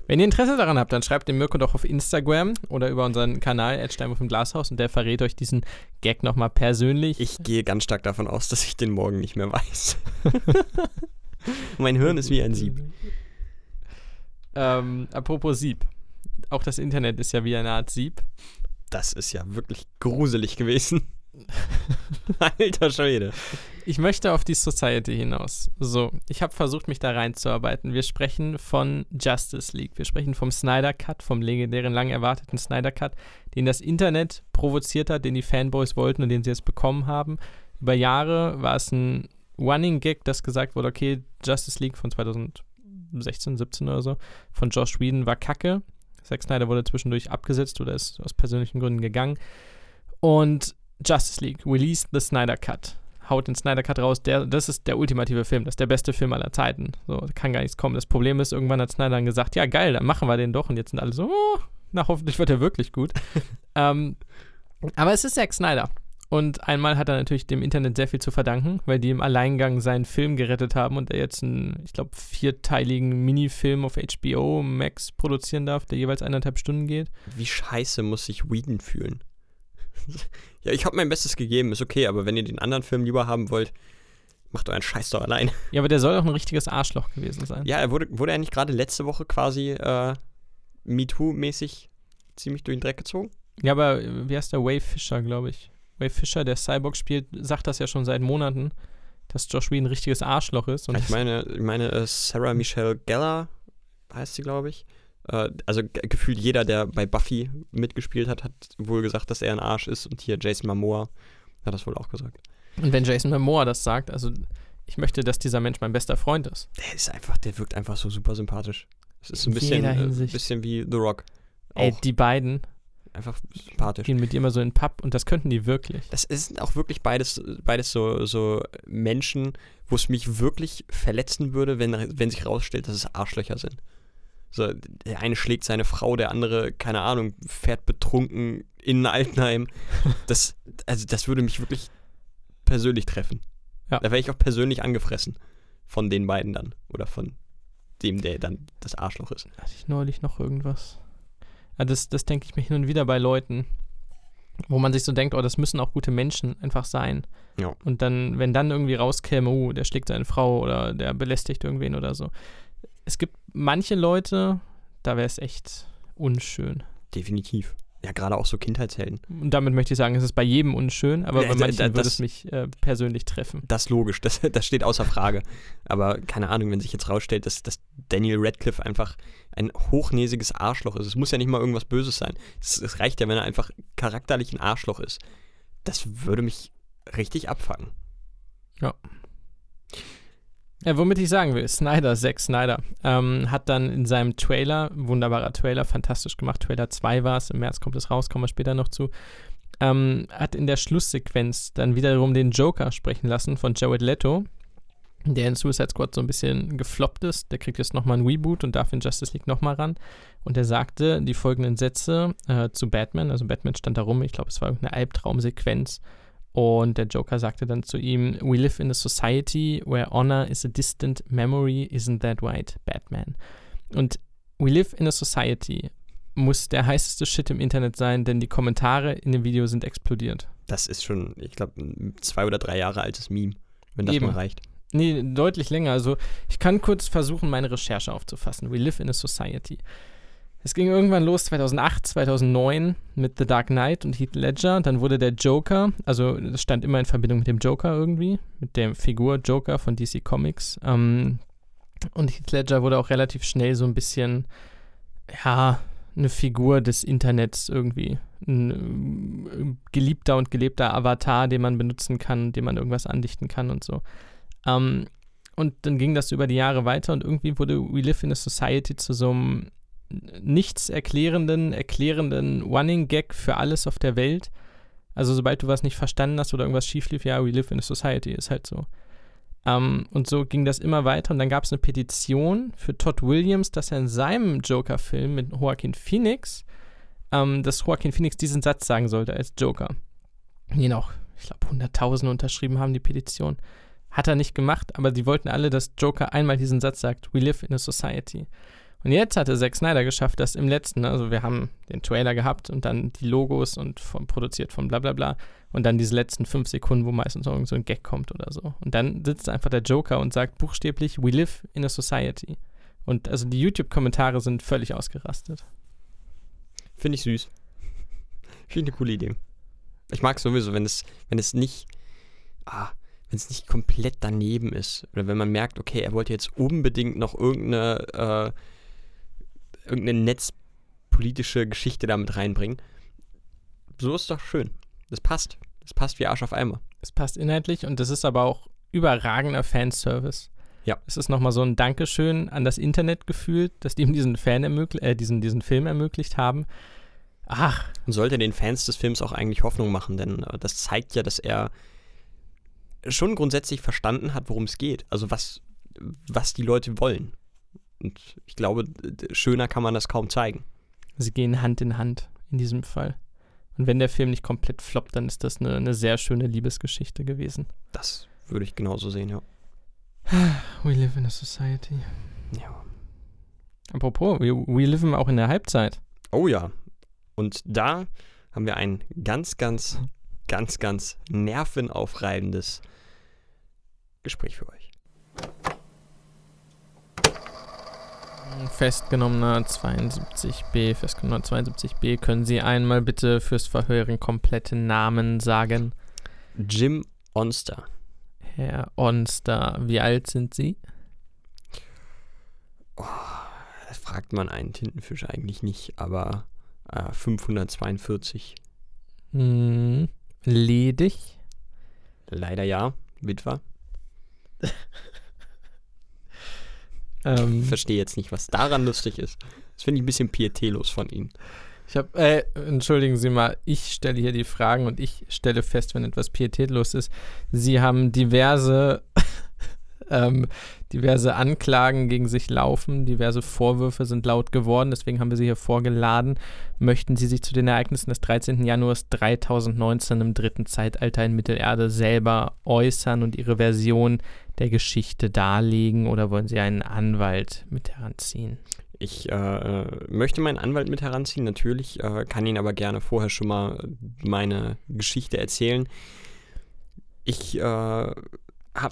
Wenn ihr Interesse daran habt, dann schreibt den Mirko doch auf Instagram oder über unseren Kanal Edsteinwurf im Glashaus und der verrät euch diesen Gag nochmal persönlich. Ich gehe ganz stark davon aus, dass ich den morgen nicht mehr weiß. [LAUGHS] mein Hirn ist wie ein Sieb. Ähm, apropos Sieb. Auch das Internet ist ja wie eine Art Sieb. Das ist ja wirklich gruselig gewesen. [LAUGHS] Alter Schwede. Ich möchte auf die Society hinaus. So, ich habe versucht, mich da reinzuarbeiten. Wir sprechen von Justice League. Wir sprechen vom Snyder Cut, vom legendären, lang erwarteten Snyder Cut, den das Internet provoziert hat, den die Fanboys wollten und den sie jetzt bekommen haben. Über Jahre war es ein Running Gag, dass gesagt wurde, okay, Justice League von 2016, 17 oder so, von Josh Whedon war kacke. Zack Snyder wurde zwischendurch abgesetzt oder ist aus persönlichen Gründen gegangen. Und Justice League, Release the Snyder Cut. Haut den Snyder Cut raus, der, das ist der ultimative Film, das ist der beste Film aller Zeiten. So, kann gar nichts kommen. Das Problem ist, irgendwann hat Snyder dann gesagt, ja geil, dann machen wir den doch. Und jetzt sind alle so, oh, na hoffentlich wird er wirklich gut. [LAUGHS] ähm, aber es ist Zack Snyder. Und einmal hat er natürlich dem Internet sehr viel zu verdanken, weil die im Alleingang seinen Film gerettet haben und er jetzt einen, ich glaube, vierteiligen Minifilm auf HBO Max produzieren darf, der jeweils eineinhalb Stunden geht. Wie scheiße muss sich Whedon fühlen? [LAUGHS] ja, ich habe mein Bestes gegeben, ist okay, aber wenn ihr den anderen Film lieber haben wollt, macht euren Scheiß doch allein. [LAUGHS] Ja, aber der soll auch ein richtiges Arschloch gewesen sein. Ja, er wurde, wurde er nicht gerade letzte Woche quasi äh, MeToo-mäßig ziemlich durch den Dreck gezogen? Ja, aber äh, wie heißt der? Wave Fisher, glaube ich. Wave Fisher, der Cyborg spielt, sagt das ja schon seit Monaten, dass Josh Whedon ein richtiges Arschloch ist. ich meine, ich meine äh, Sarah Michelle Gellar heißt sie, glaube ich. Äh, also gefühlt jeder, der bei Buffy mitgespielt hat, hat wohl gesagt, dass er ein Arsch ist. Und hier Jason Momoa hat das wohl auch gesagt. Und wenn Jason Momoa das sagt, also ich möchte, dass dieser Mensch mein bester Freund ist. Der ist einfach, der wirkt einfach so super sympathisch. Es ist ein bisschen, äh, bisschen wie The Rock. Auch. Ey, die beiden. Einfach sympathisch. Gehen mit dir immer so in den Pub und das könnten die wirklich. Das sind auch wirklich beides, beides so, so Menschen, wo es mich wirklich verletzen würde, wenn, wenn sich rausstellt, dass es Arschlöcher sind. So, der eine schlägt seine Frau, der andere, keine Ahnung, fährt betrunken in ein Altenheim. [LAUGHS] Das, also das würde mich wirklich persönlich treffen. Ja. Da wäre ich auch persönlich angefressen von den beiden dann. Oder von dem, der dann das Arschloch ist. Hatte ich neulich noch irgendwas? Ja, das, das denke ich mir hin und wieder bei Leuten, wo man sich so denkt, oh, das müssen auch gute Menschen einfach sein. Ja. Und dann, wenn dann irgendwie rauskäme, oh, der schlägt seine Frau oder der belästigt irgendwen oder so. Es gibt manche Leute, da wäre es echt unschön. Definitiv. Ja, gerade auch so Kindheitshelden. Und damit möchte ich sagen, es ist bei jedem unschön, aber ja, bei manchen da, da, würde es mich äh, persönlich treffen. Das ist logisch, [LAUGHS] das, das steht außer Frage. aber keine Ahnung, wenn sich jetzt rausstellt, dass, dass Daniel Radcliffe einfach ein hochnäsiges Arschloch ist. Es muss ja nicht mal irgendwas Böses sein. Es, es reicht ja, wenn er einfach charakterlich ein Arschloch ist. Das würde mich richtig abfangen. Ja. Ja, womit ich sagen will, Snyder, Zack Snyder, ähm, hat dann in seinem Trailer, wunderbarer Trailer, fantastisch gemacht, Trailer 2 war es, im März kommt es raus, kommen wir später noch zu, ähm, hat in der Schlusssequenz dann wiederum den Joker sprechen lassen von Jared Leto, der in Suicide Squad so ein bisschen gefloppt ist. Der kriegt jetzt nochmal ein Reboot und darf in Justice League nochmal ran. Und er sagte die folgenden Sätze äh, zu Batman. Also Batman stand da rum, ich glaube, es war irgendeine Albtraumsequenz. Und der Joker sagte dann zu ihm, We live in a society where honor is a distant memory, isn't that right, Batman? Und We live in a society muss der heißeste Shit im Internet sein, denn die Kommentare in dem Video sind explodiert. Das ist schon, ich glaube, ein zwei oder drei Jahre altes Meme, wenn das Eben. mal reicht. Nee, deutlich länger. Also ich kann kurz versuchen, meine Recherche aufzufassen. We live in a society. Es ging irgendwann los 2008, 2009 mit The Dark Knight und Heath Ledger. Dann wurde der Joker, also das stand immer in Verbindung mit dem Joker irgendwie, mit der Figur Joker von DC Comics. Ähm, und Heath Ledger wurde auch relativ schnell so ein bisschen, ja, eine Figur des Internets irgendwie. Ein äh, geliebter und gelebter Avatar, den man benutzen kann, dem man irgendwas andichten kann und so. Ähm, und dann ging das über die Jahre weiter und irgendwie wurde We Live in a Society zu so einem nichts erklärenden, erklärenden Running Gag für alles auf der Welt. Also sobald du was nicht verstanden hast oder irgendwas schief lief, ja, we live in a society, ist halt so. Um, ähm, und so ging das immer weiter und dann gab es eine Petition für Todd Williams, dass er in seinem Joker-Film mit Joaquin Phoenix, um, ähm, dass Joaquin Phoenix diesen Satz sagen sollte als Joker. Den auch, ich glaube, 100.000 unterschrieben haben die Petition. Hat er nicht gemacht, aber sie wollten alle, dass Joker einmal diesen Satz sagt, we live in a society. Und jetzt hatte Zack Snyder geschafft, das im letzten, also wir haben den Trailer gehabt und dann die Logos und von, produziert von bla bla bla und dann diese letzten fünf Sekunden, wo meistens noch so ein Gag kommt oder so. Und dann sitzt einfach der Joker und sagt buchstäblich, we live in a society. Und also die YouTube-Kommentare sind völlig ausgerastet. Finde ich süß. Finde ich eine coole Idee. Ich mag sowieso, wenn es, wenn es nicht, ah, wenn es nicht komplett daneben ist. Oder wenn man merkt, okay, er wollte jetzt unbedingt noch irgendeine, äh, irgendeine netzpolitische Geschichte damit reinbringen. So ist doch schön. Das passt. Das passt wie Arsch auf Eimer. Es passt inhaltlich und das ist aber auch überragender Fanservice. Ja. Es ist nochmal so ein Dankeschön an das Internet gefühlt, dass die ihm diesen Fan ermöglicht, äh, diesen, diesen Film ermöglicht haben. Ach. Und sollte den Fans des Films auch eigentlich Hoffnung machen, denn äh, das zeigt ja, dass er schon grundsätzlich verstanden hat, worum es geht. Also was, was die Leute wollen. Und ich glaube, schöner kann man das kaum zeigen. Sie gehen Hand in Hand in diesem Fall. Und wenn der Film nicht komplett floppt, dann ist das eine, eine sehr schöne Liebesgeschichte gewesen. Das würde ich genauso sehen, ja. [SIGHS] We live in a society. Ja. Apropos, we, we live auch in der Halbzeit. Oh ja. Und da haben wir ein ganz, ganz, ganz, ganz nervenaufreibendes Gespräch für euch. Festgenommener 72b, festgenommener 72b, können Sie einmal bitte fürs Verhör Ihren kompletten Namen sagen? Jim Onster. Herr Onster, wie alt sind Sie? Oh, das fragt man einen Tintenfisch eigentlich nicht, aber äh, 542. Hm, ledig? Leider ja, Witwer. [LAUGHS] Ähm, Verstehe jetzt nicht, was daran lustig ist. Das finde ich ein bisschen pietätlos von Ihnen. Ich habe, äh, entschuldigen Sie mal, ich stelle hier die Fragen und ich stelle fest, wenn etwas pietätlos ist. Sie haben diverse, [LAUGHS] ähm, diverse Anklagen gegen sich laufen, diverse Vorwürfe sind laut geworden, deswegen haben wir Sie hier vorgeladen. Möchten Sie sich zu den Ereignissen des 13. Januars 3019 im dritten Zeitalter in Mittelerde selber äußern und Ihre Version der Geschichte darlegen oder wollen Sie einen Anwalt mit heranziehen? Ich äh, möchte meinen Anwalt mit heranziehen, natürlich, äh, kann Ihnen aber gerne vorher schon mal meine Geschichte erzählen. Ich äh, habe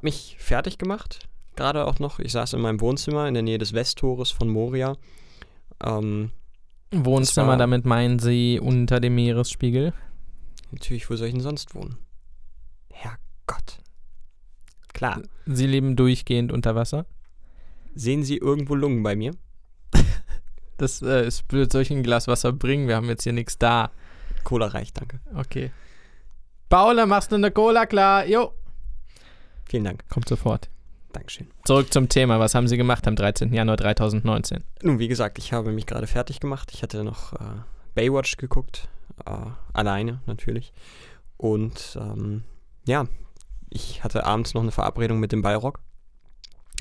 mich fertig gemacht, gerade auch noch. Ich saß in meinem Wohnzimmer in der Nähe des Westtores von Moria. Ähm, Wohnzimmer, war- damit meinen Sie unter dem Meeresspiegel? natürlich, wo soll ich denn sonst wohnen? Herrgott. Klar. Sie leben durchgehend unter Wasser? Sehen Sie irgendwo Lungen bei mir? [LAUGHS] Das äh, ist blöd, soll ich ein Glas Wasser bringen? Wir haben jetzt hier nichts da. Cola reicht, danke. Okay. Paula, machst du eine Cola klar? Jo. Vielen Dank. Kommt sofort. Dankeschön. Zurück zum Thema. Was haben Sie gemacht am 13. Januar 2019? Nun, wie gesagt, ich habe mich gerade fertig gemacht. Ich hatte noch äh, Baywatch geguckt. Äh, alleine natürlich. Und ähm, ja, ich hatte abends noch eine Verabredung mit dem Ballrock.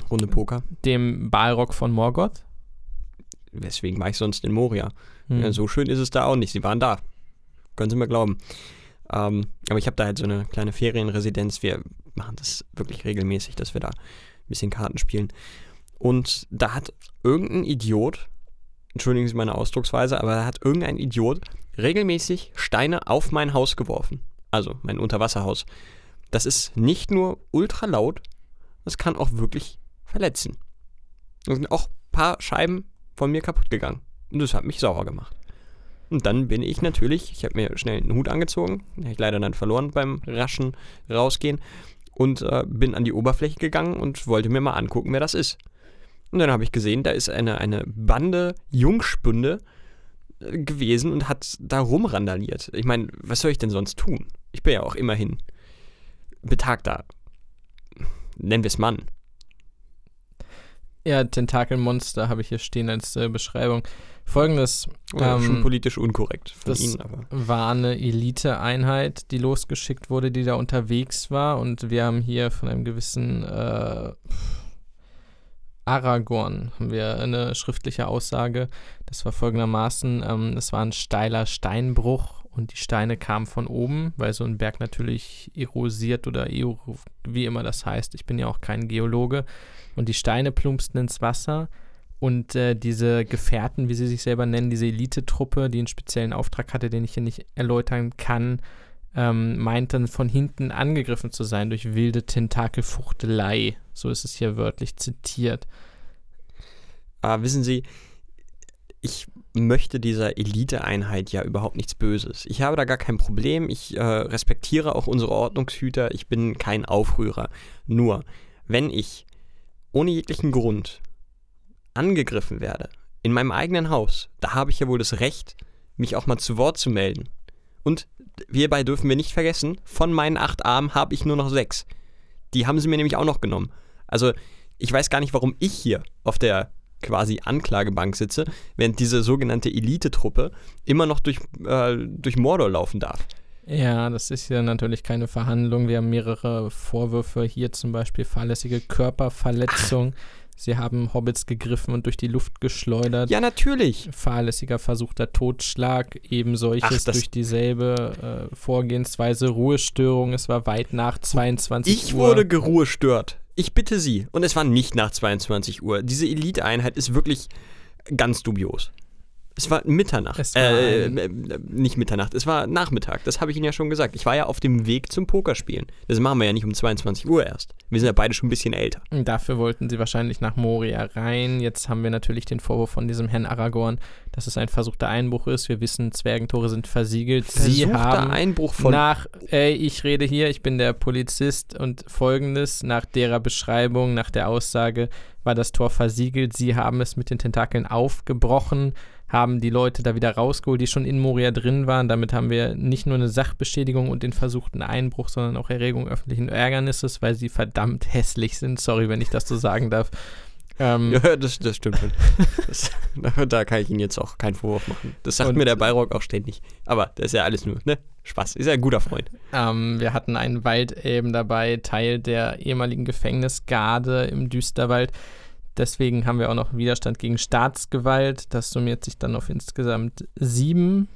Runde Poker. Dem Balrog von Morgoth? Weswegen war ich sonst in Moria? Hm. Ja, so schön ist es da auch nicht. Sie waren da. Können Sie mir glauben. Ähm, aber ich habe da halt so eine kleine Ferienresidenz. Wir machen das wirklich regelmäßig, dass wir da ein bisschen Karten spielen. Und da hat irgendein Idiot, entschuldigen Sie meine Ausdrucksweise, aber da hat irgendein Idiot regelmäßig Steine auf mein Haus geworfen. Also mein Unterwasserhaus. Das ist nicht nur ultra laut, das kann auch wirklich verletzen. Da sind auch ein paar Scheiben von mir kaputt gegangen. Und das hat mich sauer gemacht. Und dann bin ich natürlich, ich habe mir schnell einen Hut angezogen, habe ich leider dann verloren beim raschen Rausgehen und äh, bin an die Oberfläche gegangen und wollte mir mal angucken, wer das ist. Und dann habe ich gesehen, da ist eine, eine Bande Jungspünde äh, gewesen und hat da rumrandaliert. Ich meine, was soll ich denn sonst tun? Ich bin ja auch immerhin betagter, nennen wir es Mann. Ja, Tentakelmonster habe ich hier stehen als äh, Beschreibung. Folgendes Oder Ähm, schon politisch unkorrekt von das- Ihnen, aber war eine Elite-Einheit, die losgeschickt wurde, die da unterwegs war. Und wir haben hier von einem gewissen äh, Aragorn haben wir eine schriftliche Aussage. Das war folgendermaßen: ähm, Es war ein steiler Steinbruch und die Steine kamen von oben, weil so ein Berg natürlich erosiert oder wie immer das heißt. Ich bin ja auch kein Geologe. Und die Steine plumpsten ins Wasser Und äh, diese Gefährten, wie sie sich selber nennen, diese Elitetruppe, die einen speziellen Auftrag hatte, den ich hier nicht erläutern kann, ähm, meint dann von hinten angegriffen zu sein durch wilde Tentakelfuchtelei. So ist es hier wörtlich zitiert. Ah, wissen Sie, ich möchte dieser Eliteeinheit ja überhaupt nichts Böses. Ich habe da gar kein Problem. Ich äh, respektiere auch unsere Ordnungshüter. Ich bin kein Aufrührer. Nur, wenn ich ohne jeglichen Grund angegriffen werde, in meinem eigenen Haus, da habe ich ja wohl das Recht, mich auch mal zu Wort zu melden. Und hierbei dürfen wir nicht vergessen, von meinen acht Armen habe ich nur noch sechs. Die haben sie mir nämlich auch noch genommen. Also, ich weiß gar nicht, warum ich hier auf der quasi Anklagebank sitze, während diese sogenannte Elitetruppe immer noch durch, äh, durch Mordor laufen darf. Ja, das ist ja natürlich keine Verhandlung. Wir haben mehrere Vorwürfe. Hier zum Beispiel fahrlässige Körperverletzung. Ach. Sie haben Hobbits gegriffen und durch die Luft geschleudert. Ja, natürlich. Fahrlässiger versuchter Totschlag, eben solches Ach, durch dieselbe äh, Vorgehensweise. Ruhestörung, es war weit nach 22 ich Uhr. Ich wurde geruhestört. Ich bitte Sie. Und es war nicht nach 22 Uhr. Diese Elite-Einheit ist wirklich ganz dubios. Es war Mitternacht. Es war äh, äh, nicht Mitternacht, es war Nachmittag. Das habe ich Ihnen ja schon gesagt. Ich war ja auf dem Weg zum Pokerspielen. Das machen wir ja nicht um 22 Uhr erst. Wir sind ja beide schon ein bisschen älter. Dafür wollten Sie wahrscheinlich nach Moria rein. Jetzt haben wir natürlich den Vorwurf von diesem Herrn Aragorn, dass es ein versuchter Einbruch ist. Wir wissen, Zwergentore sind versiegelt. Versuchter Sie haben Einbruch von nach, ey, ich rede hier, ich bin der Polizist und folgendes, nach derer Beschreibung, nach der Aussage, war das Tor versiegelt. Sie haben es mit den Tentakeln aufgebrochen haben die Leute da wieder rausgeholt, die schon in Moria drin waren. Damit haben wir nicht nur eine Sachbeschädigung und den versuchten Einbruch, sondern auch Erregung öffentlichen Ärgernisses, weil sie verdammt hässlich sind. Sorry, wenn ich das so sagen darf. [LAUGHS] Ähm, ja, das, das stimmt schon. Das, [LAUGHS] da kann ich Ihnen jetzt auch keinen Vorwurf machen. Das sagt mir der Bayrock auch ständig. Aber das ist ja alles nur, ne? Spaß. Ist ja ein guter Freund. Ähm, wir hatten einen Waldelben dabei, Teil der ehemaligen Gefängnisgarde im Düsterwald. Deswegen haben wir auch noch Widerstand gegen Staatsgewalt. Das summiert sich dann auf insgesamt sieben,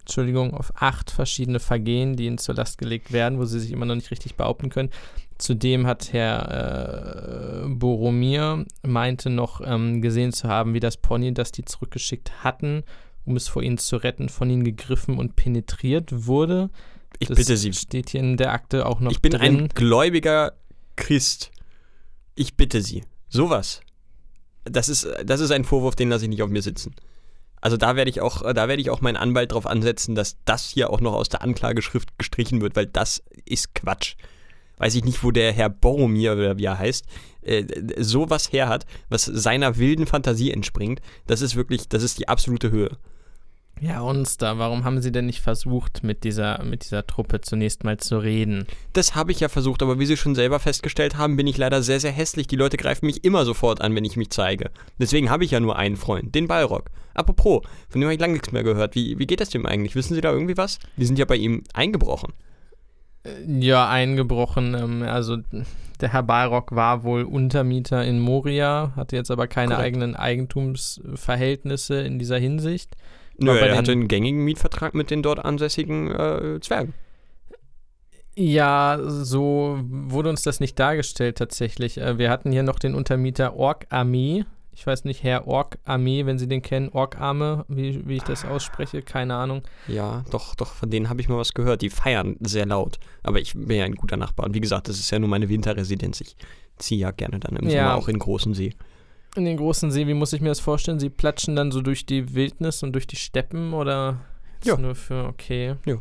Entschuldigung, auf acht verschiedene Vergehen, die ihnen zur Last gelegt werden, wo sie sich immer noch nicht richtig behaupten können. Zudem hat Herr äh, Boromir meinte noch ähm, gesehen zu haben, wie das Pony, das die zurückgeschickt hatten, um es vor ihnen zu retten, von ihnen gegriffen und penetriert wurde. Ich das bitte Sie. Steht hier in der Akte auch noch Ich bin drin. ein gläubiger Christ. Ich bitte Sie. Sowas. Das ist, das ist ein Vorwurf, den lasse ich nicht auf mir sitzen. Also da werde ich auch, da werde ich auch meinen Anwalt darauf ansetzen, dass das hier auch noch aus der Anklageschrift gestrichen wird, weil das ist Quatsch. Weiß ich nicht, wo der Herr Boromir oder wie er heißt, äh, sowas her hat, was seiner wilden Fantasie entspringt. Das ist wirklich, das ist die absolute Höhe. Ja, uns da. Warum haben Sie denn nicht versucht, mit dieser, mit dieser Truppe zunächst mal zu reden? Das habe ich ja versucht, aber wie Sie schon selber festgestellt haben, bin ich leider sehr, sehr hässlich. Die Leute greifen mich immer sofort an, wenn ich mich zeige. Deswegen habe ich ja nur einen Freund, den Balrog. Apropos, von dem habe ich lange nichts mehr gehört. Wie, wie geht das dem eigentlich? Wissen Sie da irgendwie was? Die sind ja bei ihm eingebrochen. Äh, ja, eingebrochen. Ähm, also der Herr Balrog war wohl Untermieter in Moria, hatte jetzt aber keine Korrekt. eigenen Eigentumsverhältnisse in dieser Hinsicht. Nö, er hatte einen gängigen Mietvertrag mit den dort ansässigen äh, Zwergen. Ja, so wurde uns das nicht dargestellt tatsächlich. Äh, wir hatten hier noch den Untermieter Ork Armee. Ich weiß nicht, Herr Ork Armee, wenn Sie den kennen, Ork Arme, wie, wie ich das ausspreche, keine Ahnung. Ja, doch, doch, von denen habe ich mal was gehört. Die feiern sehr laut. Aber ich bin ja ein guter Nachbar. Und wie gesagt, das ist ja nur meine Winterresidenz. Ich ziehe ja gerne dann im ja. Sommer auch in großen See in den großen See, wie muss ich mir das vorstellen? Sie platschen dann so durch die Wildnis und durch die Steppen oder ja. nur für, okay. Ja.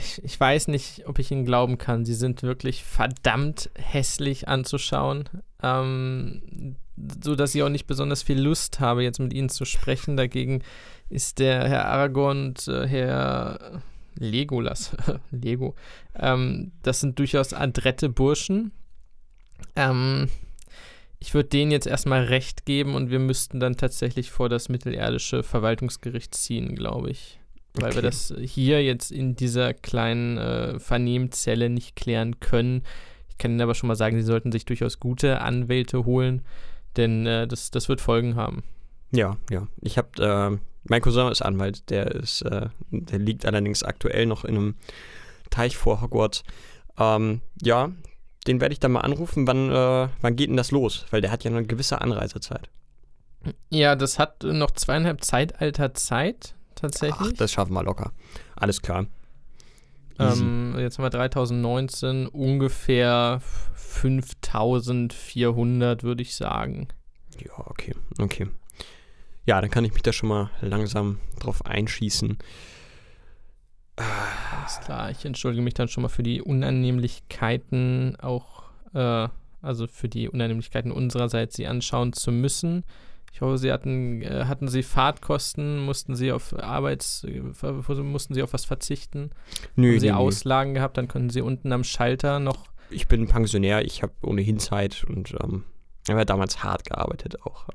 Ich, ich, weiß nicht, ob ich Ihnen glauben kann. Sie sind wirklich verdammt hässlich anzuschauen. Ähm, so dass ich auch nicht besonders viel Lust habe, jetzt mit Ihnen zu sprechen. Dagegen ist der Herr Aragorn und äh, Herr Legolas, [LAUGHS] Lego, ähm, das sind durchaus adrette Burschen. Ähm, ich würde denen jetzt erstmal recht geben und wir müssten dann tatsächlich vor das mittelerdische Verwaltungsgericht ziehen, glaube ich. Weil okay. wir das hier jetzt in dieser kleinen äh, Vernehmzelle nicht klären können. Ich kann Ihnen aber schon mal sagen, Sie sollten sich durchaus gute Anwälte holen, denn äh, das, das wird Folgen haben. Ja, ja. Ich habe, äh, mein Cousin ist Anwalt, der ist, äh, der liegt allerdings aktuell noch in einem Teich vor Hogwarts. Ähm, ja, den werde ich dann mal anrufen. Wann, äh, wann geht denn das los? Weil der hat ja eine gewisse Anreisezeit. Ja, das hat noch zweieinhalb Zeitalter Zeit, tatsächlich. Ach, das schaffen wir locker. Alles klar. Ähm, jetzt haben wir 3019, ungefähr 5400, würde ich sagen. Ja, okay, okay. Ja, dann kann ich mich da schon mal langsam drauf einschießen. Alles klar, ich entschuldige mich dann schon mal für die Unannehmlichkeiten, auch, äh, also für die Unannehmlichkeiten unsererseits, sie anschauen zu müssen. Ich hoffe, Sie hatten, äh, hatten Sie Fahrtkosten, mussten Sie auf Arbeits, äh, mussten Sie auf was verzichten? Nö, Haben Sie nö, nö. Auslagen gehabt, dann konnten Sie unten am Schalter noch. Ich bin Pensionär, ich habe ohnehin Zeit und ähm, habe damals hart gearbeitet, auch äh,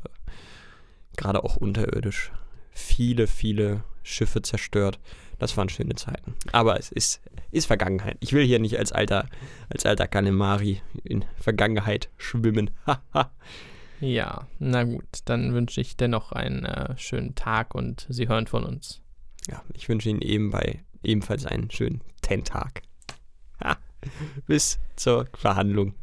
gerade auch unterirdisch. Viele, viele Schiffe zerstört. Das waren schöne Zeiten. Aber es ist, ist Vergangenheit. Ich will hier nicht als alter, als alter Kanemari in Vergangenheit schwimmen. [LAUGHS] Ja, na gut, dann wünsche ich dennoch einen äh, schönen Tag und Sie hören von uns. ja, ich wünsche Ihnen eben bei, ebenfalls einen schönen Ten-Tag. Bis zur Verhandlung.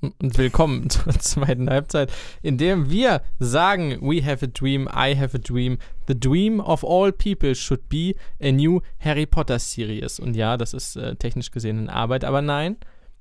Und willkommen [LAUGHS] zur zweiten Halbzeit, in der wir sagen, we have a dream, I have a dream. The dream of all people should be a new Harry Potter Series. Und ja, das ist äh, technisch gesehen in Arbeit, aber nein,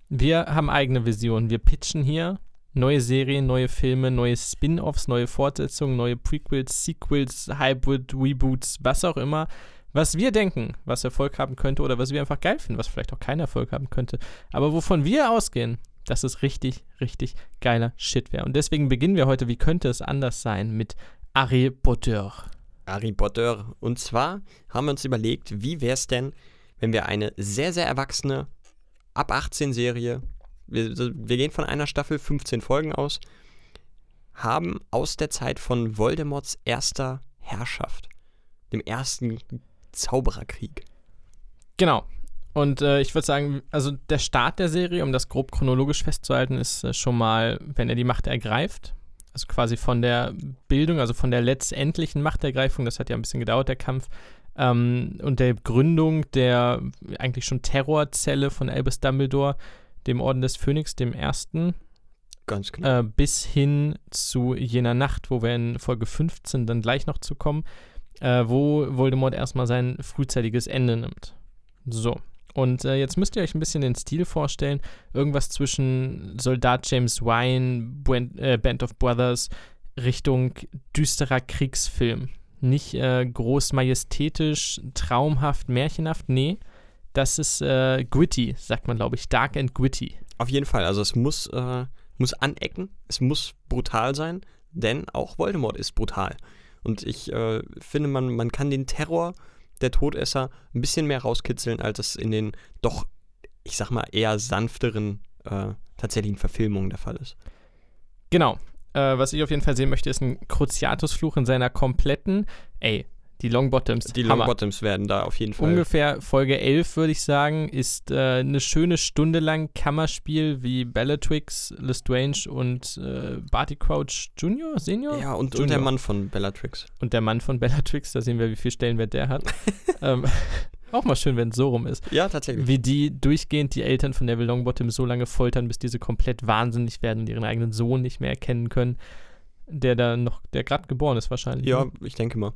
wir haben eigene Visionen. Wir pitchen hier neue Serien, neue Filme, neue Spin-offs, neue Fortsetzungen, neue Prequels, Sequels, Hybrid, Reboots, was auch immer. Was wir denken, was Erfolg haben könnte oder was wir einfach geil finden, was vielleicht auch keinen Erfolg haben könnte. Aber wovon wir ausgehen, dass es richtig, richtig geiler Shit wäre. Und deswegen beginnen wir heute, wie könnte es anders sein, mit Harry Potter. Harry Potter. Und zwar haben wir uns überlegt, wie wäre es denn, wenn wir eine sehr, sehr erwachsene ab 18 Serie, wir, wir gehen von einer Staffel 15 Folgen aus, haben aus der Zeit von Voldemorts erster Herrschaft, dem ersten Zaubererkrieg. Genau. Und äh, ich würde sagen, also der Start der Serie, um das grob chronologisch festzuhalten, ist äh, schon mal, wenn er die Macht ergreift. Also quasi von der Bildung, also von der letztendlichen Machtergreifung, das hat ja ein bisschen gedauert, der Kampf, ähm, und der Gründung der eigentlich schon Terrorzelle von Albus Dumbledore, dem Orden des Phönix, dem ersten, Ganz genau. äh, bis hin zu jener Nacht, wo wir in Folge 15 dann gleich noch zu kommen, äh, wo Voldemort erstmal sein frühzeitiges Ende nimmt. So. Und äh, jetzt müsst ihr euch ein bisschen den Stil vorstellen. Irgendwas zwischen Soldat James Wine, Buen äh, Band of Brothers, Richtung düsterer Kriegsfilm. Nicht äh, groß majestätisch, traumhaft, märchenhaft, nee. Das ist äh, gritty, sagt man, glaube ich. Dark and gritty. Auf jeden Fall. Also es muss, äh, muss anecken, es muss brutal sein, denn auch Voldemort ist brutal. Und ich äh, finde, man, man kann den Terror der Todesser ein bisschen mehr rauskitzeln, als es in den doch, ich sag mal, eher sanfteren äh, tatsächlichen Verfilmungen der Fall ist. Genau. Äh, was ich auf jeden Fall sehen möchte, ist ein Cruciatus-Fluch in seiner kompletten, ey, die Longbottoms. Die. Longbottoms werden da auf jeden Fall. Ungefähr Folge 11, würde ich sagen, ist äh, eine schöne Stunde lang Kammerspiel wie Bellatrix, Lestrange und äh, Barty Crouch Jr., Senior? Ja, und, und Junior. der Mann von Bellatrix. Und der Mann von Bellatrix, da sehen wir, wie viel Stellenwert der hat. [LAUGHS] ähm, [LAUGHS] auch mal schön, wenn es so rum ist. Ja, tatsächlich. Wie die durchgehend die Eltern von Neville Longbottom so lange foltern, bis diese komplett wahnsinnig werden und ihren eigenen Sohn nicht mehr erkennen können. Der da noch, der gerade geboren ist wahrscheinlich. Ja, ne? ich denke mal.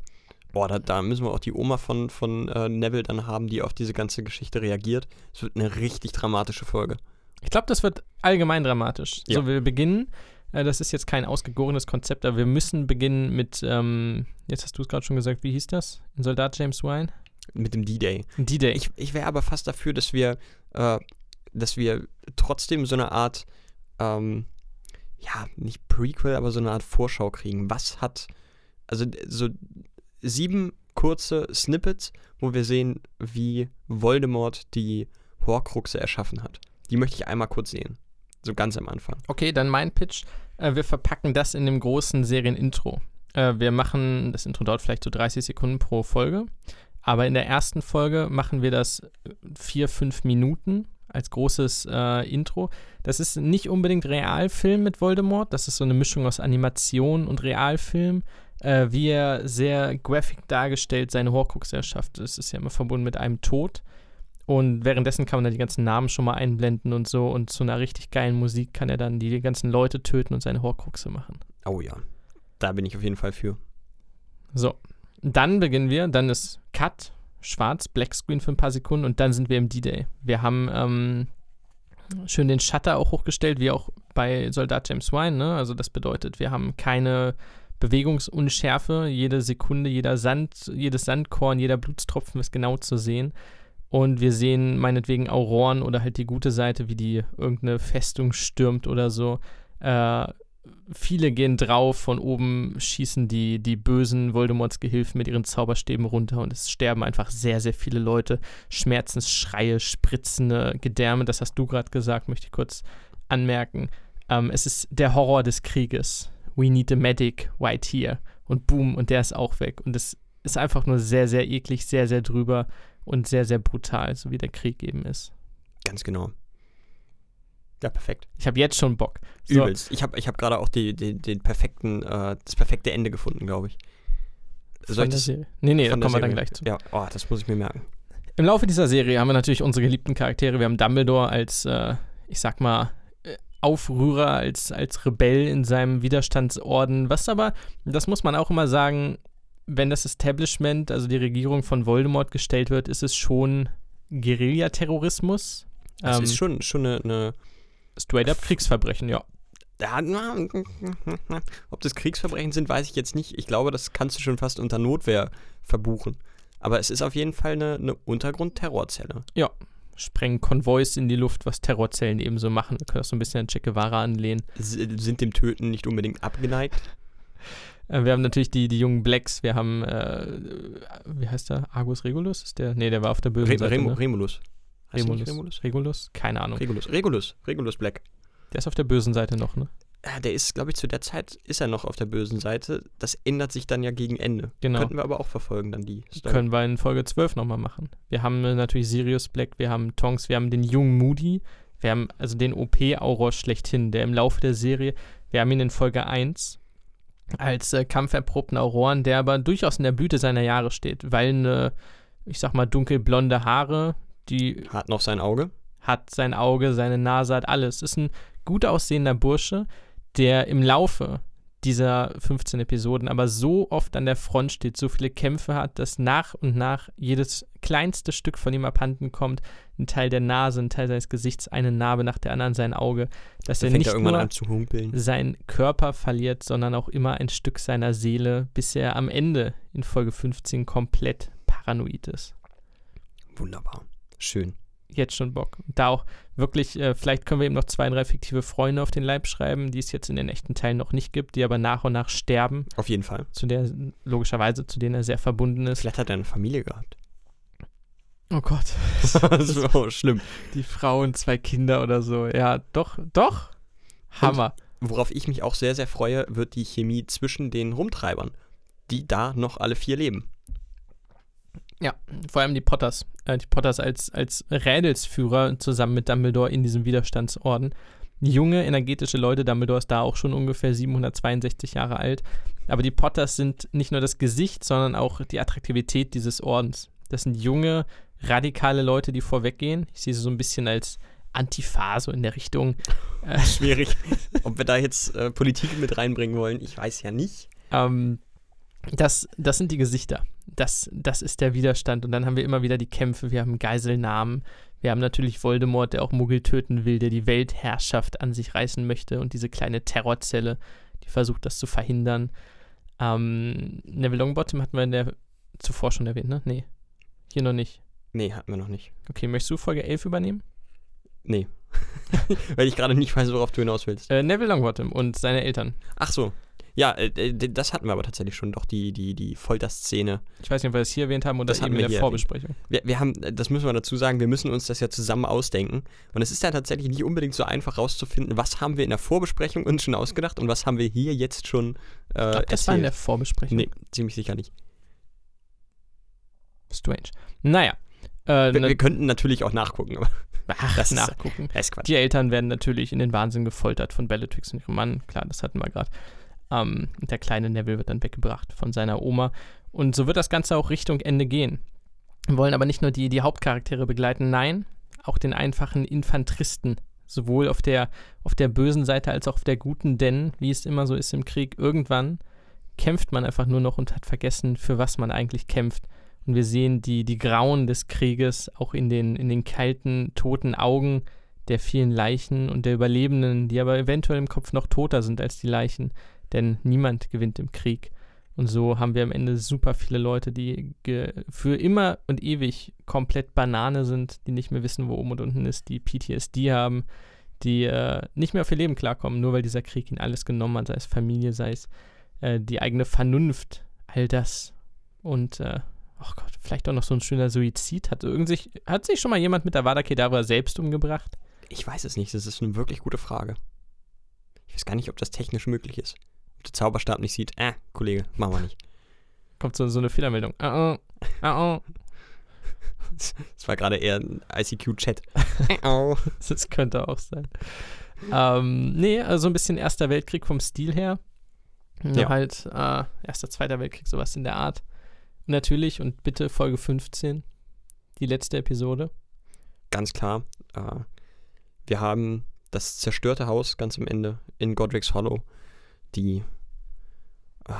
Boah, da, da müssen wir auch die Oma von, von äh, Neville dann haben, die auf diese ganze Geschichte reagiert. Es wird eine richtig dramatische Folge. Ich glaube, das wird allgemein dramatisch. Ja. So, wir beginnen. Äh, das ist jetzt kein ausgegorenes Konzept, aber wir müssen beginnen mit, ähm, jetzt hast du es gerade schon gesagt, wie hieß das? Ein Soldat James Wine? Mit dem D-Day. D-Day. Ich, ich wäre aber fast dafür, dass wir, äh, dass wir trotzdem so eine Art, ähm, ja, nicht Prequel, aber so eine Art Vorschau kriegen. Was hat, also so sieben kurze Snippets, wo wir sehen, wie Voldemort die Horcruxe erschaffen hat. Die möchte ich einmal kurz sehen. So ganz am Anfang. Okay, dann mein Pitch. Äh, wir verpacken das in dem großen Serienintro. Äh, wir machen, das Intro dauert vielleicht so 30 Sekunden pro Folge, aber in der ersten Folge machen wir das vier, fünf Minuten als großes äh, Intro. Das ist nicht unbedingt Realfilm mit Voldemort, das ist so eine Mischung aus Animation und Realfilm. Äh, wie er sehr graphic dargestellt seine Horcrux erschafft. Das ist ja immer verbunden mit einem Tod. Und währenddessen kann man dann die ganzen Namen schon mal einblenden und so. Und zu einer richtig geilen Musik kann er dann die ganzen Leute töten und seine Horcruxe machen. Oh ja. Da bin ich auf jeden Fall für. So. Dann beginnen wir. Dann ist Cut, schwarz, Blackscreen für ein paar Sekunden und dann sind wir im D-Day. Wir haben ähm, schön den Shutter auch hochgestellt, wie auch bei Soldat James Wine. Ne? Also das bedeutet, wir haben keine Bewegungsunschärfe. Jede Sekunde, jeder Sand, jedes Sandkorn, jeder Blutstropfen ist genau zu sehen. Und wir sehen meinetwegen Auroren oder halt die gute Seite, wie die irgendeine Festung stürmt oder so. Äh, viele gehen drauf, von oben schießen die, die bösen Voldemorts Gehilfen mit ihren Zauberstäben runter und es sterben einfach sehr, sehr viele Leute. Schmerzensschreie, spritzende Gedärme, das hast du gerade gesagt, möchte ich kurz anmerken. Ähm, es ist der Horror des Krieges. We need a medic right here. Und boom, und der ist auch weg. Und es ist einfach nur sehr, sehr eklig, sehr, sehr drüber und sehr, sehr brutal, so wie der Krieg eben ist. Ganz genau. Ja, perfekt. Ich habe jetzt schon Bock. So. Übelst. Ich habe ich hab gerade auch die, die, den perfekten, äh, das perfekte Ende gefunden, glaube ich. Soll ich das? Nee, nee, da kommen wir dann gleich zu. Ja, oh, das muss ich mir merken. Im Laufe dieser Serie haben wir natürlich unsere geliebten Charaktere. Wir haben Dumbledore als, äh, ich sag mal, Aufrührer, als, als Rebell in seinem Widerstandsorden. Was aber, das muss man auch immer sagen, wenn das Establishment, also die Regierung von Voldemort gestellt wird, ist es schon Guerillaterrorismus. Es ähm, ist schon, schon eine, eine Straight-up Kriegsverbrechen, ja. Ja, [LAUGHS] ob das Kriegsverbrechen sind, weiß ich jetzt nicht. Ich glaube, das kannst du schon fast unter Notwehr verbuchen. Aber es ist auf jeden Fall eine, eine Untergrund-Terrorzelle. Ja, sprengen Konvois in die Luft, was Terrorzellen eben so machen. Wir können auch so ein bisschen an Che Guevara anlehnen. Sind dem Töten nicht unbedingt abgeneigt. Äh, wir haben natürlich die, die jungen Blacks. Wir haben, äh, wie heißt der? Argus Regulus? Ist der? Nee, der war auf der bösen Re Seite. Rem ne? Remulus. Remulus. Remulus? Regulus? Keine Ahnung. Regulus. Regulus. Regulus Black. Der ist auf der bösen Seite noch, ne? Ja, der ist, glaube ich, zu der Zeit ist er noch auf der bösen Seite. Das ändert sich dann ja gegen Ende. Genau. Könnten wir aber auch verfolgen, dann die Story. Können wir in Folge 12 nochmal machen. Wir haben äh, natürlich Sirius Black, wir haben Tonks, wir haben den jungen Moody, wir haben also den OP-Auror schlechthin, der im Laufe der Serie, wir haben ihn in Folge 1 als äh, kampferprobten Auroren, der aber durchaus in der Blüte seiner Jahre steht, weil eine, ich sag mal, dunkelblonde Haare, die. Hat noch sein Auge? Hat sein Auge, seine Nase, hat alles. Ist ein gut aussehender Bursche, der im Laufe dieser 15 Episoden aber so oft an der Front steht, so viele Kämpfe hat, dass nach und nach jedes kleinste Stück von ihm abhanden kommt. Ein Teil der Nase, ein Teil seines Gesichts, eine Narbe nach der anderen, sein Auge. Dass da er nicht er nur seinen Körper verliert, sondern auch immer ein Stück seiner Seele, bis er am Ende in Folge 15 komplett paranoid ist. Wunderbar. Schön jetzt schon Bock. Da auch wirklich, äh, vielleicht können wir eben noch zwei, drei fiktive Freunde auf den Leib schreiben, die es jetzt in den echten Teilen noch nicht gibt, die aber nach und nach sterben. Auf jeden Fall. Zu der, logischerweise, zu denen er sehr verbunden ist. Vielleicht hat er eine Familie gehabt. Oh Gott. [LAUGHS] das ist auch schlimm. Die Frau und zwei Kinder oder so. Ja, doch, doch. Hammer. Und worauf ich mich auch sehr, sehr freue, wird die Chemie zwischen den Rumtreibern, die da noch alle vier leben. Ja, vor allem die Potters. Äh, die Potters als, als Rädelsführer zusammen mit Dumbledore in diesem Widerstandsorden. Junge, energetische Leute, Dumbledore ist da auch schon ungefähr 762 Jahre alt. Aber die Potters sind nicht nur das Gesicht, sondern auch die Attraktivität dieses Ordens. Das sind junge, radikale Leute, die vorweggehen. Ich sehe sie so ein bisschen als Antifa, so in der Richtung. [LAUGHS] Schwierig. Ob wir da jetzt äh, Politik mit reinbringen wollen, ich weiß ja nicht. Ähm, das, das sind die Gesichter. Das, das ist der Widerstand. Und dann haben wir immer wieder die Kämpfe. Wir haben Geiselnahmen. Wir haben natürlich Voldemort, der auch Muggel töten will, der die Weltherrschaft an sich reißen möchte. Und diese kleine Terrorzelle, die versucht, das zu verhindern. Ähm, Neville Longbottom hatten wir in der zuvor schon erwähnt, ne? Nee. Hier noch nicht. Nee, hatten wir noch nicht. Okay, möchtest du Folge 11 übernehmen? Nee. [LAUGHS] Weil ich gerade nicht weiß, worauf du hinaus willst. Äh, Neville Longbottom und seine Eltern. Ach so. Ja, äh, äh das hatten wir aber tatsächlich schon, doch die, die, die Folterszene. Ich weiß nicht, ob wir das hier erwähnt haben oder das eben in der Vorbesprechung. Wir, wir haben, das müssen wir dazu sagen, wir müssen uns das ja zusammen ausdenken. Und es ist ja tatsächlich nicht unbedingt so einfach rauszufinden, was haben wir in der Vorbesprechung uns schon ausgedacht und was haben wir hier jetzt schon äh, ich glaub, Das war in der Vorbesprechung. Nee, ziemlich sicher nicht. Strange. Naja. Äh, wir, wir, könnten natürlich auch nachgucken, aber. Ach, das nachgucken. Ist, ist Die Eltern werden natürlich in den Wahnsinn gefoltert von Bellatrix und ihrem Mann. Klar, das hatten wir gerade. Ähm, der kleine Neville wird dann weggebracht von seiner Oma. Und so wird das Ganze auch Richtung Ende gehen. wollen aber nicht nur die, die Hauptcharaktere begleiten, nein, auch den einfachen Infanteristen, sowohl auf der, auf der bösen Seite als auch auf der guten, denn, wie es immer so ist im Krieg, irgendwann kämpft man einfach nur noch und hat vergessen, für was man eigentlich kämpft. Und wir sehen die, die Grauen des Krieges auch in den, in den kalten, toten Augen der vielen Leichen und der Überlebenden, die aber eventuell im Kopf noch toter sind als die Leichen, denn niemand gewinnt im Krieg. Und so haben wir am Ende super viele Leute, die für immer und ewig komplett Banane sind, die nicht mehr wissen, wo oben und unten ist, die PTSD haben, die äh, nicht mehr auf ihr Leben klarkommen, nur weil dieser Krieg ihnen alles genommen hat, sei es Familie, sei es äh, die eigene Vernunft, all das. Und, äh, oh Gott, vielleicht auch noch so ein schöner Suizid. Hat, sich, hat sich schon mal jemand mit der Avada Kedavra selbst umgebracht? Ich weiß es nicht, das ist eine wirklich gute Frage. Ich weiß gar nicht, ob das technisch möglich ist. Der Zauberstab nicht sieht, äh, Kollege, machen wir nicht. Kommt so, so eine Fehlermeldung. Uh -oh. Uh -oh. [LAUGHS] Das war gerade eher ein ICQ-Chat. [LAUGHS] das könnte auch sein. Ähm, nee, also ein bisschen Erster Weltkrieg vom Stil her. Ja. Halt äh, Erster, Zweiter Weltkrieg, sowas in der Art. Natürlich und bitte Folge 15, die letzte Episode. Ganz klar. Äh, wir haben das zerstörte Haus ganz am Ende in Godric's Hollow. Die. Äh,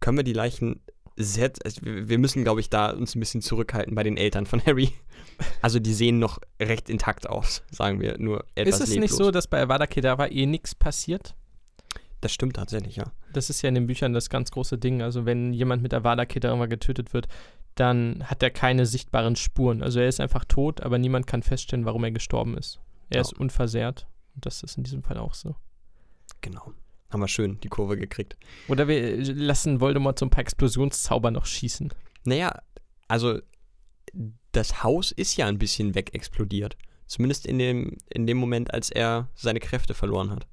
können wir die Leichen sehr. Also wir müssen, glaube ich, da uns ein bisschen zurückhalten bei den Eltern von Harry. Also die sehen noch recht intakt aus, sagen wir. Nur etwas Ist es leblos. nicht so, dass bei Avada Kedavra eh nichts passiert? Das stimmt tatsächlich, ja. Das ist ja in den Büchern das ganz große Ding. Also wenn jemand mit Avada Kedavra getötet wird, dann hat er keine sichtbaren Spuren. Also er ist einfach tot, aber niemand kann feststellen, warum er gestorben ist. Er ja. ist unversehrt. Und das ist in diesem Fall auch so. Genau. Haben wir schön die Kurve gekriegt. Oder wir lassen Voldemort so ein paar Explosionszauber noch schießen. Naja, also das Haus ist ja ein bisschen wegexplodiert. Zumindest in dem, in dem Moment, als er seine Kräfte verloren hat.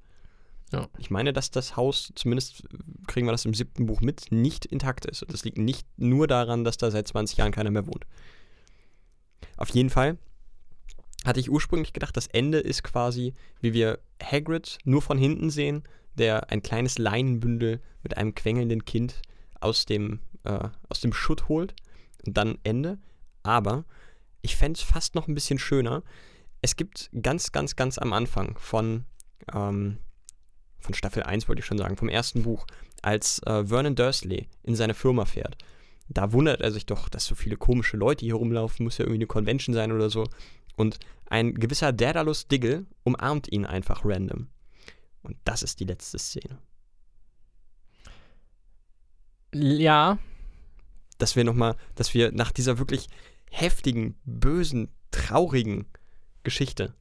Ja. Ich meine, dass das Haus, zumindest kriegen wir das im siebten Buch mit, nicht intakt ist. Das liegt nicht nur daran, dass da seit 20 Jahren keiner mehr wohnt. Auf jeden Fall hatte ich ursprünglich gedacht, das Ende ist quasi, wie wir Hagrid nur von hinten sehen, der ein kleines Leinenbündel mit einem quengelnden Kind aus dem, äh, aus dem Schutt holt und dann Ende. Aber ich fände es fast noch ein bisschen schöner. Es gibt ganz, ganz, ganz am Anfang von, ähm, von Staffel 1, wollte ich schon sagen, vom ersten Buch, als äh, Vernon Dursley in seine Firma fährt. Da wundert er sich doch, dass so viele komische Leute hier rumlaufen, muss ja irgendwie eine Convention sein oder so. Und ein gewisser Daedalus Diggle umarmt ihn einfach random. Und das ist die letzte Szene. Ja. Dass wir nochmal, dass wir nach dieser wirklich heftigen, bösen, traurigen Geschichte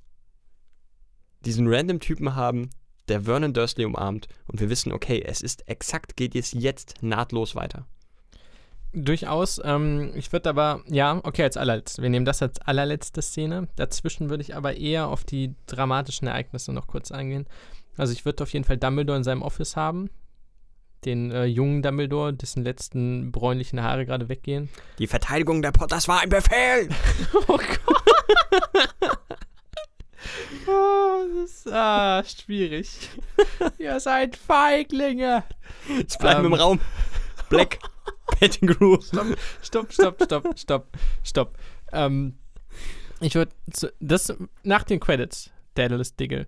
diesen random Typen haben, der Vernon Dursley umarmt und wir wissen, okay, es ist exakt, geht es jetzt nahtlos weiter. Durchaus. Ähm, ich würde aber, ja, okay, als allerletztes. Wir nehmen das als allerletzte Szene. Dazwischen würde ich aber eher auf die dramatischen Ereignisse noch kurz eingehen. Also ich würde auf jeden Fall Dumbledore in seinem Office haben. Den äh, jungen Dumbledore, dessen letzten bräunlichen Haare gerade weggehen. Die Verteidigung der Potters war ein Befehl! [LAUGHS] oh Gott! [LAUGHS] oh, das ist ah, schwierig. [LAUGHS] Ihr seid Feiglinge! Jetzt bleiben ähm, im Raum. Black. Pettigrew. Stopp, stopp, stopp, stopp, stopp, stopp. Ähm, ich würde das nach den Credits, Daedalus Diggle,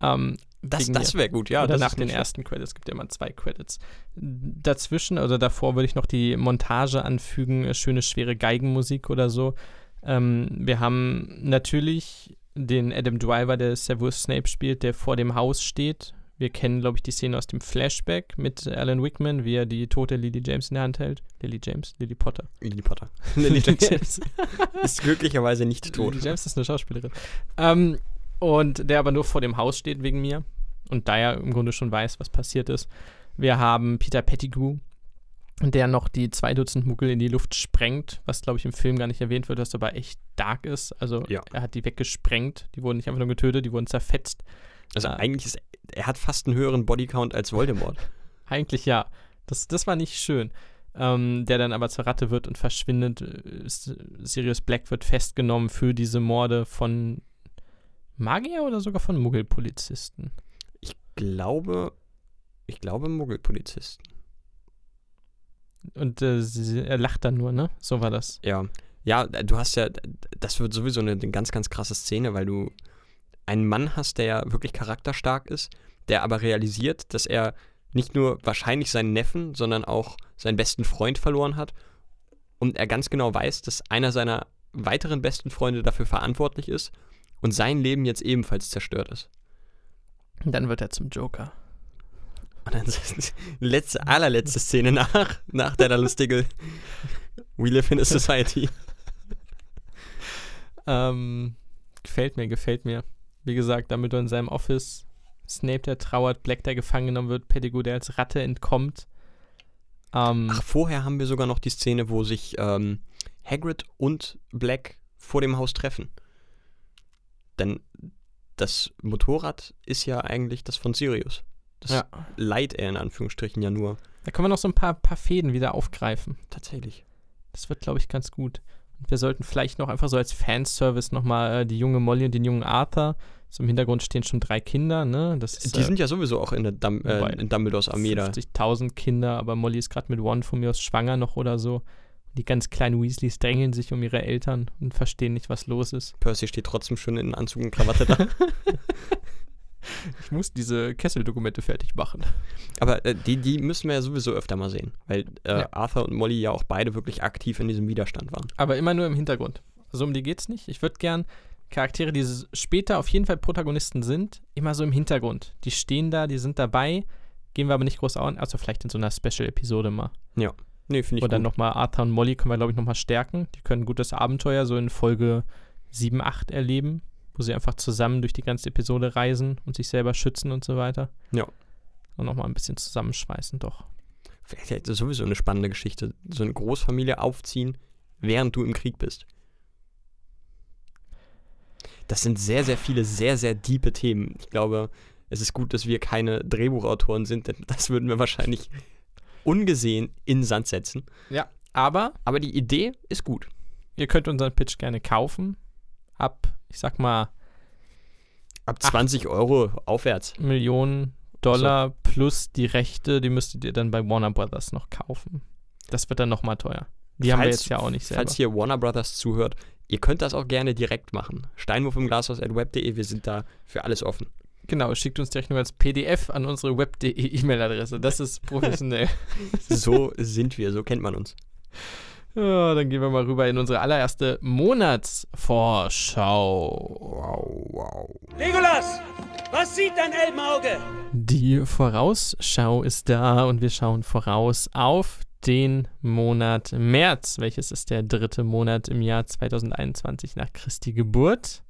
ähm, das, das wäre gut, ja. Oder nach den ersten Credits, gibt ja immer zwei Credits. Dazwischen, also davor würde ich noch die Montage anfügen, äh, schöne, schwere Geigenmusik oder so. Ähm, wir haben natürlich den Adam Driver, der Severus Snape spielt, der vor dem Haus steht. Wir kennen, glaube ich, die Szene aus dem Flashback mit Alan Wickman, wie er die tote Lily James in der Hand hält. Lily James? Lily Potter. Lily Potter. [LAUGHS] Lily James [LAUGHS] ist glücklicherweise nicht tot. Lily James ist eine Schauspielerin. Ähm, und der aber nur vor dem Haus steht wegen mir und da er im Grunde schon weiß, was passiert ist. Wir haben Peter Pettigrew, der noch die zwei Dutzend Muggel in die Luft sprengt, was glaube ich im Film gar nicht erwähnt wird, was aber echt dark ist. Also ja. er hat die weggesprengt, die wurden nicht einfach nur getötet, die wurden zerfetzt. Also äh, eigentlich ist er hat fast einen höheren Bodycount als Voldemort. [LAUGHS] eigentlich ja. Das, das war nicht schön. Ähm, der dann aber zur Ratte wird und verschwindet. Äh, Sirius Black wird festgenommen für diese Morde von Magier oder sogar von Muggelpolizisten? Ich glaube, ich glaube Muggelpolizisten. Und äh, sie, er lacht dann nur, ne? So war das. Ja. Ja, du hast ja, das wird sowieso eine, eine ganz, ganz krasse Szene, weil du einen Mann hast, der ja wirklich charakterstark ist, der aber realisiert, dass er nicht nur wahrscheinlich seinen Neffen, sondern auch seinen besten Freund verloren hat. Und er ganz genau weiß, dass einer seiner weiteren besten Freunde dafür verantwortlich ist und sein Leben jetzt ebenfalls zerstört ist. Und dann wird er zum Joker. Und dann ist die letzte, allerletzte Szene nach, nach deiner lustige We live in a society. Ähm, gefällt mir, gefällt mir. Wie gesagt, damit er in seinem Office Snape, der trauert, Black, der gefangen genommen wird, Pettigrew, der als Ratte entkommt. Ähm, Ach, vorher haben wir sogar noch die Szene, wo sich ähm, Hagrid und Black vor dem Haus treffen. Denn das Motorrad ist ja eigentlich das von Sirius. Das Ja. leiht er in Anführungsstrichen ja nur. da können wir noch so ein paar, paar Fäden wieder aufgreifen. Tatsächlich. Das wird, glaube ich, ganz gut. Und wir sollten vielleicht noch einfach so als Fanservice nochmal äh, die junge Molly und den jungen Arthur. So im Hintergrund stehen schon drei Kinder, ne? Das ist, Die äh, sind ja sowieso auch in, der wobei, äh, in Dumbledores Armee da. 50.000 Kinder, aber Molly ist gerade mit One von mir aus schwanger noch oder so. Die ganz kleinen Weasleys drängeln sich um ihre Eltern und verstehen nicht, was los ist. Percy steht trotzdem schon in Anzug und Krawatte da. [LAUGHS] Ich muss diese Kesseldokumente fertig machen. Aber äh, die, die müssen wir ja sowieso öfter mal sehen. Weil äh, Ja. Arthur und Molly ja auch beide wirklich aktiv in diesem Widerstand waren. Aber immer nur im Hintergrund. Also um die geht's nicht. Ich würde gern Charaktere, die später auf jeden Fall Protagonisten sind, immer so im Hintergrund. Die stehen da, die sind dabei, gehen wir aber nicht groß an, also vielleicht in so einer Special-Episode mal. Nee, finde ich Oder gut. nochmal Arthur und Molly können wir, glaube ich, nochmal stärken. Die können ein gutes Abenteuer so in Folge 7, 8 erleben, wo sie einfach zusammen durch die ganze Episode reisen und sich selber schützen und so weiter. Ja. Und nochmal ein bisschen zusammenschweißen, doch. Vielleicht ist das sowieso eine spannende Geschichte. So eine Großfamilie aufziehen, während du im Krieg bist. Das sind sehr, sehr viele, sehr, sehr diepe Themen. Ich glaube, es ist gut, dass wir keine Drehbuchautoren sind, denn das würden wir wahrscheinlich ungesehen in den Sand setzen. Aber Aber die Idee ist gut. ihr könnt unseren Pitch gerne kaufen. Ab, ich sag mal, Ab 20 Euro aufwärts. Millionen Dollar plus die Rechte, die müsstet ihr dann bei Warner Brothers noch kaufen. Das wird dann nochmal teuer. Die haben wir Falls- jetzt ja auch nicht selber. Falls hier Warner Brothers zuhört, ihr könnt das auch gerne direkt machen. Steinwurf im Glashaus.web.de, wir sind da für alles offen. Genau, schickt uns direkt nur als PDF an unsere web.de E-Mail-Adresse. Das ist [LAUGHS] professionell. So sind wir, so kennt man uns. ja, dann gehen wir mal rüber in unsere allererste Monatsvorschau. Wow, wow. Legolas, was sieht dein Elbenauge? Die Vorausschau ist da und wir schauen voraus auf den Monat März, welches ist der dritte Monat im Jahr 2021 nach Christi Geburt.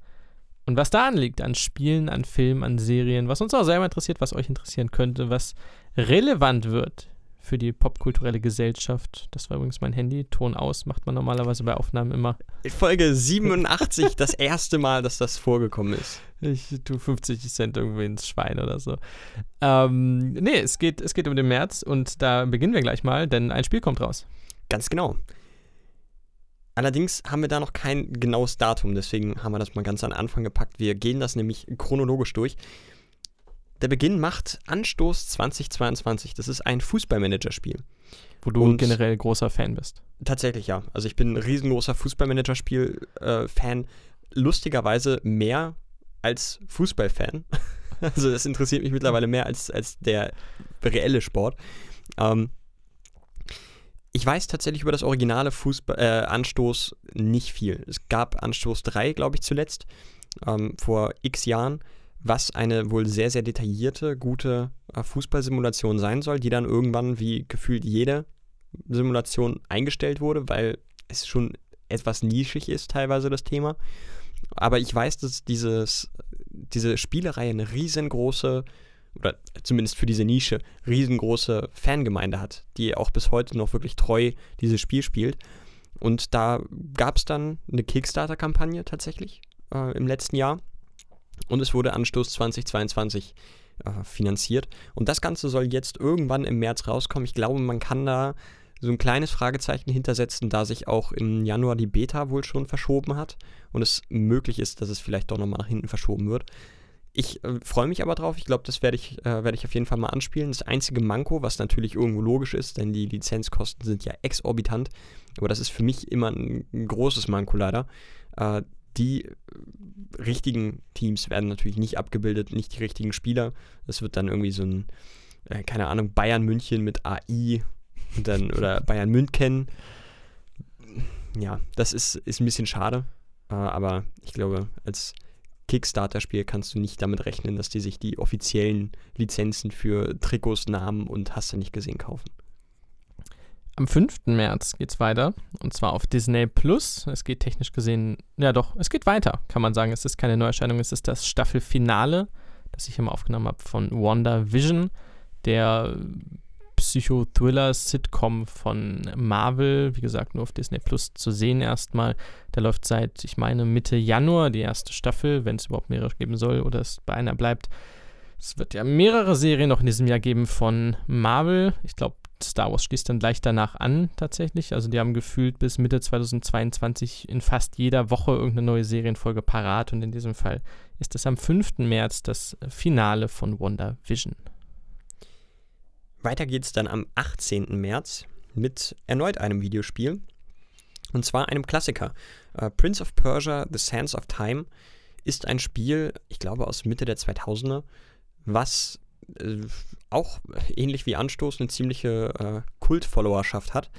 Und was da anliegt an Spielen, an Filmen, an Serien, was uns auch selber interessiert, was euch interessieren könnte, was relevant wird für die popkulturelle Gesellschaft. Das war übrigens mein Handy. Ton aus macht man normalerweise bei Aufnahmen immer. Folge 87, [LAUGHS] das erste Mal, dass das vorgekommen ist. Ich tue 50 Cent irgendwie ins Schwein oder so. Ähm, nee, es geht, es geht um den März und da beginnen wir gleich mal, denn ein Spiel kommt raus. Ganz genau. Allerdings haben wir da noch kein genaues Datum, deswegen haben wir das mal ganz an Anfang gepackt. Wir gehen das nämlich chronologisch durch. Der Beginn macht Anstoß 2022. Das ist ein Fußballmanagerspiel. Wo du Und- generell großer Fan bist. Tatsächlich ja. Also ich bin ein riesengroßer Fußballmanagerspiel-Fan. Lustigerweise mehr als Fußballfan. [LAUGHS] Also das interessiert mich mittlerweile mehr als, als der reelle Sport. Ähm, ich weiß tatsächlich über das originale Fußball, äh, Anstoß nicht viel. Es gab Anstoß 3, glaube ich, zuletzt, ähm, vor x Jahren, was eine wohl sehr, sehr detaillierte, gute äh, Fußballsimulation sein soll, die dann irgendwann wie gefühlt jede Simulation eingestellt wurde, weil es schon etwas nischig ist, teilweise das Thema. Aber ich weiß, dass dieses, diese Spielereihe eine riesengroße, oder zumindest für diese Nische, riesengroße Fangemeinde hat, die auch bis heute noch wirklich treu dieses Spiel spielt. Und da gab es dann eine Kickstarter-Kampagne tatsächlich äh, im letzten Jahr. Und es wurde Anstoß 2022 äh, finanziert. Und das Ganze soll jetzt irgendwann im März rauskommen. Ich glaube, man kann da so ein kleines Fragezeichen hintersetzen, da sich auch im Januar die Beta wohl schon verschoben hat und es möglich ist, dass es vielleicht doch nochmal nach hinten verschoben wird. Ich äh, freue mich aber drauf. Ich glaube, das werde ich, äh, werd ich auf jeden Fall mal anspielen. Das einzige Manko, was natürlich irgendwo logisch ist, denn die Lizenzkosten sind ja exorbitant. Aber das ist für mich immer ein, ein großes Manko leider. Äh, die äh, richtigen Teams werden natürlich nicht abgebildet, nicht die richtigen Spieler. Es wird dann irgendwie so ein, äh, keine Ahnung, Bayern München mit AI und dann, oder [LAUGHS] Bayern München. Ja, das ist, ist ein bisschen schade. Äh, aber ich glaube, als Kickstarter-Spiel kannst du nicht damit rechnen, dass die sich die offiziellen Lizenzen für Trikots, Namen und hast du nicht gesehen kaufen. Am 5. März geht es weiter und zwar auf Disney Plus. Es geht technisch gesehen, ja doch, es geht weiter, kann man sagen. Es ist keine Neuerscheinung, es ist das Staffelfinale, das ich immer aufgenommen habe von Wanda Vision, der Psychothriller-Sitcom von Marvel, wie gesagt, nur auf Disney Plus zu sehen erstmal. Der läuft seit, ich meine, Mitte Januar, die erste Staffel, wenn es überhaupt mehrere geben soll oder es bei einer bleibt. Es wird ja mehrere Serien noch in diesem Jahr geben von Marvel. Ich glaube, Star Wars schließt dann gleich danach an, tatsächlich. Also, die haben gefühlt bis Mitte 2022 in fast jeder Woche irgendeine neue Serienfolge parat. Und in diesem Fall ist es am 5. März das Finale von WandaVision. Weiter geht es dann am 18. März mit erneut einem Videospiel. Und zwar einem Klassiker. Uh, Prince of Persia, The Sands of Time ist ein Spiel, ich glaube aus Mitte der 2000er, was äh, auch ähnlich wie Anstoß eine ziemliche äh, Kult-Followerschaft hat.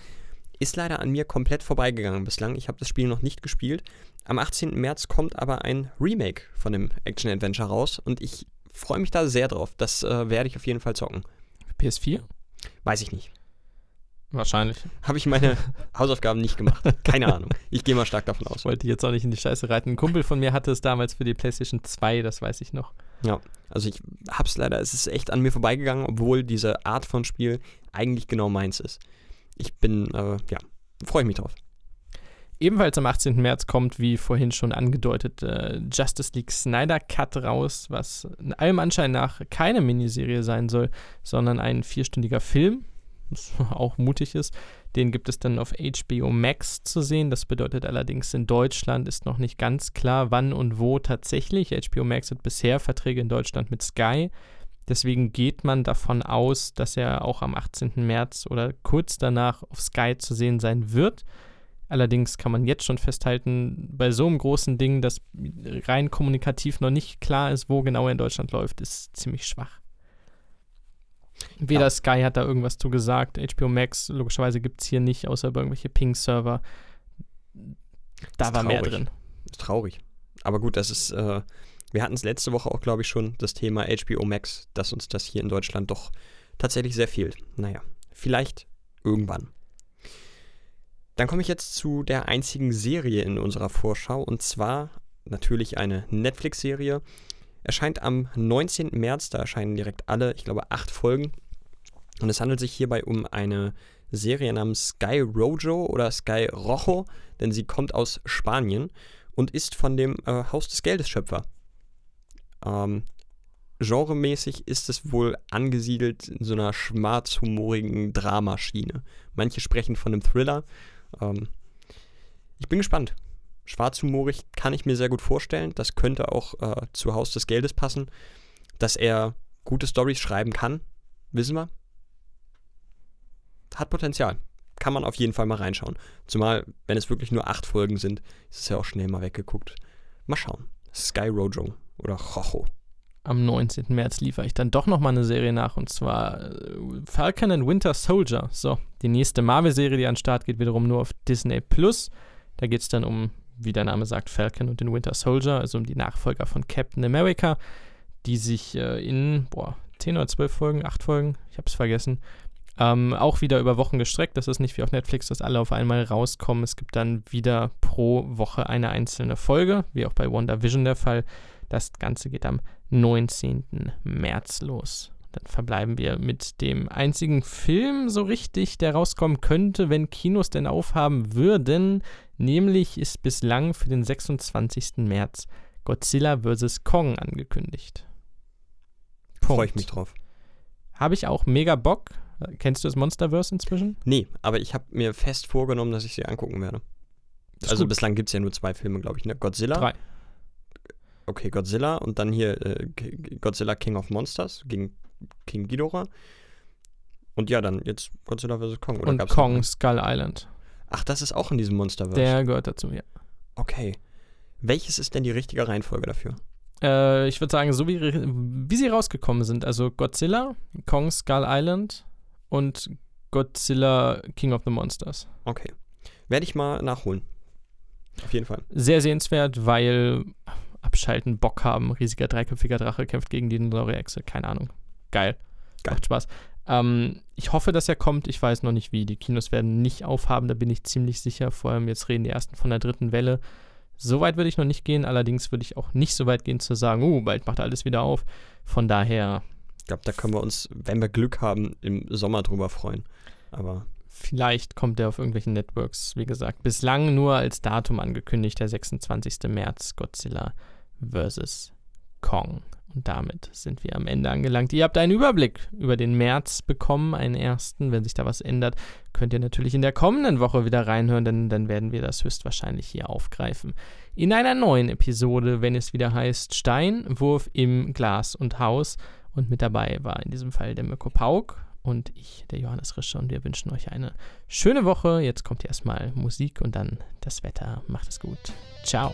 Ist leider an mir komplett vorbeigegangen bislang. Ich habe das Spiel noch nicht gespielt. Am 18. März kommt aber ein Remake von dem Action-Adventure raus und ich freue mich da sehr drauf. Das äh, werde ich auf jeden Fall zocken. PS4? Weiß ich nicht. Wahrscheinlich. Habe ich meine [LAUGHS] Hausaufgaben nicht gemacht. Keine Ahnung. Ich gehe mal stark davon aus. Wollte ich jetzt auch nicht in die Scheiße reiten. Ein Kumpel von mir hatte es damals für die PlayStation 2, das weiß ich noch. Ja, also ich hab's leider, es ist echt an mir vorbeigegangen, obwohl diese Art von Spiel eigentlich genau meins ist. Ich bin, äh, ja, freue ich mich drauf. Ebenfalls am 18. März kommt, wie vorhin schon angedeutet, äh, Justice League Snyder Cut raus, was allem Anschein nach keine Miniserie sein soll, sondern ein vierstündiger Film, was [LAUGHS] auch mutig ist. Den gibt es dann auf HBO Max zu sehen. Das bedeutet allerdings, in Deutschland ist noch nicht ganz klar, wann und wo tatsächlich. HBO Max hat bisher Verträge in Deutschland mit Sky. Deswegen geht man davon aus, dass er auch am 18. März oder kurz danach auf Sky zu sehen sein wird. Allerdings kann man jetzt schon festhalten, bei so einem großen Ding, das rein kommunikativ noch nicht klar ist, wo genau er in Deutschland läuft, ist ziemlich schwach. Weder ja. Sky hat da irgendwas zu gesagt, HBO Max logischerweise gibt es hier nicht, außer über irgendwelche Ping-Server. Da war traurig. mehr drin. Ist traurig. Aber gut, das ist, äh, wir hatten es letzte Woche auch, glaube ich, schon, das Thema HBO Max, dass uns das hier in Deutschland doch tatsächlich sehr fehlt. Naja, vielleicht irgendwann. Dann komme ich jetzt zu der einzigen Serie in unserer Vorschau und zwar natürlich eine Netflix-Serie. Erscheint am 19. März, da erscheinen direkt alle, ich glaube, acht Folgen. Und es handelt sich hierbei um eine Serie namens Sky Rojo oder Sky Rojo, denn sie kommt aus Spanien und ist von dem äh, Haus des Geldes Schöpfer. Ähm, genremäßig ist es wohl angesiedelt in so einer schwarzhumorigen Dramaschiene. Manche sprechen von einem Thriller, ähm, ich bin gespannt. Schwarzhumorig kann ich mir sehr gut vorstellen. Das könnte auch äh, zu Haus des Geldes passen. Dass er gute Stories schreiben kann, wissen wir. Hat Potenzial. Kann man auf jeden Fall mal reinschauen. Zumal, wenn es wirklich nur acht Folgen sind, ist es ja auch schnell mal weggeguckt. Mal schauen. Sky Rojo oder Rojo am 19. März liefere ich dann doch nochmal eine Serie nach und zwar äh, Falcon and Winter Soldier. So, die nächste Marvel-Serie, die an den Start geht, wiederum nur auf Disney Plus. Da geht es dann um, wie der Name sagt, Falcon und den Winter Soldier, also um die Nachfolger von Captain America, die sich äh, in, boah, 10 oder 12 Folgen, 8 Folgen, ich habe es vergessen, ähm, auch wieder über Wochen gestreckt. Das ist nicht wie auf Netflix, dass alle auf einmal rauskommen. Es gibt dann wieder pro Woche eine einzelne Folge, wie auch bei WandaVision der Fall. Das Ganze geht am 19. März los. Dann verbleiben wir mit dem einzigen Film so richtig, der rauskommen könnte, wenn Kinos denn aufhaben würden. Nämlich ist bislang für den 26. März Godzilla vs. Kong angekündigt. Freue ich mich drauf. Habe ich auch mega Bock. Kennst du das Monsterverse inzwischen? Nee, aber ich habe mir fest vorgenommen, dass ich sie angucken werde. Also gut. bislang gibt es ja nur zwei Filme, glaube ich, ne? Godzilla. Drei. Okay, Godzilla und dann hier äh, Godzilla King of Monsters gegen King Ghidorah. Und ja, dann jetzt Godzilla vs. Kong. Oder und gab's noch Kong einen? Skull Island. Ach, das ist auch in diesem Monsterverse. Der gehört dazu, ja. Okay. Welches ist denn die richtige Reihenfolge dafür? Äh, ich würde sagen, so wie, wie sie rausgekommen sind. Also Godzilla, Kong Skull Island und Godzilla King of the Monsters. Okay. Werde ich mal nachholen. Auf jeden Fall. Sehr sehenswert, weil abschalten, Bock haben, riesiger dreiköpfiger Drache kämpft gegen die Dinosaurier-Echse. Keine Ahnung. Geil. Geil. Macht Spaß. Ähm, ich hoffe, dass er kommt. Ich weiß noch nicht wie. Die Kinos werden nicht aufhaben, da bin ich ziemlich sicher. Vor allem jetzt reden die ersten von der dritten Welle. So weit würde ich noch nicht gehen, allerdings würde ich auch nicht so weit gehen zu sagen, uh, bald macht alles wieder auf. Von daher, Ich glaube, da können wir uns, wenn wir Glück haben, im Sommer drüber freuen. Aber vielleicht kommt er auf irgendwelchen Networks. Wie gesagt, bislang nur als Datum angekündigt, der 26. März, Godzilla vs. Kong. Und damit sind wir am Ende angelangt. Ihr habt einen Überblick über den März bekommen, einen ersten. Wenn sich da was ändert, könnt ihr natürlich in der kommenden Woche wieder reinhören, denn dann werden wir das höchstwahrscheinlich hier aufgreifen. In einer neuen Episode, wenn es wieder heißt Steinwurf im Glas und Haus. Und mit dabei war in diesem Fall der Mirko Pauk und ich, der Johannes Rische. Und wir wünschen euch eine schöne Woche. Jetzt kommt erstmal Musik und dann das Wetter. Macht es gut. Ciao.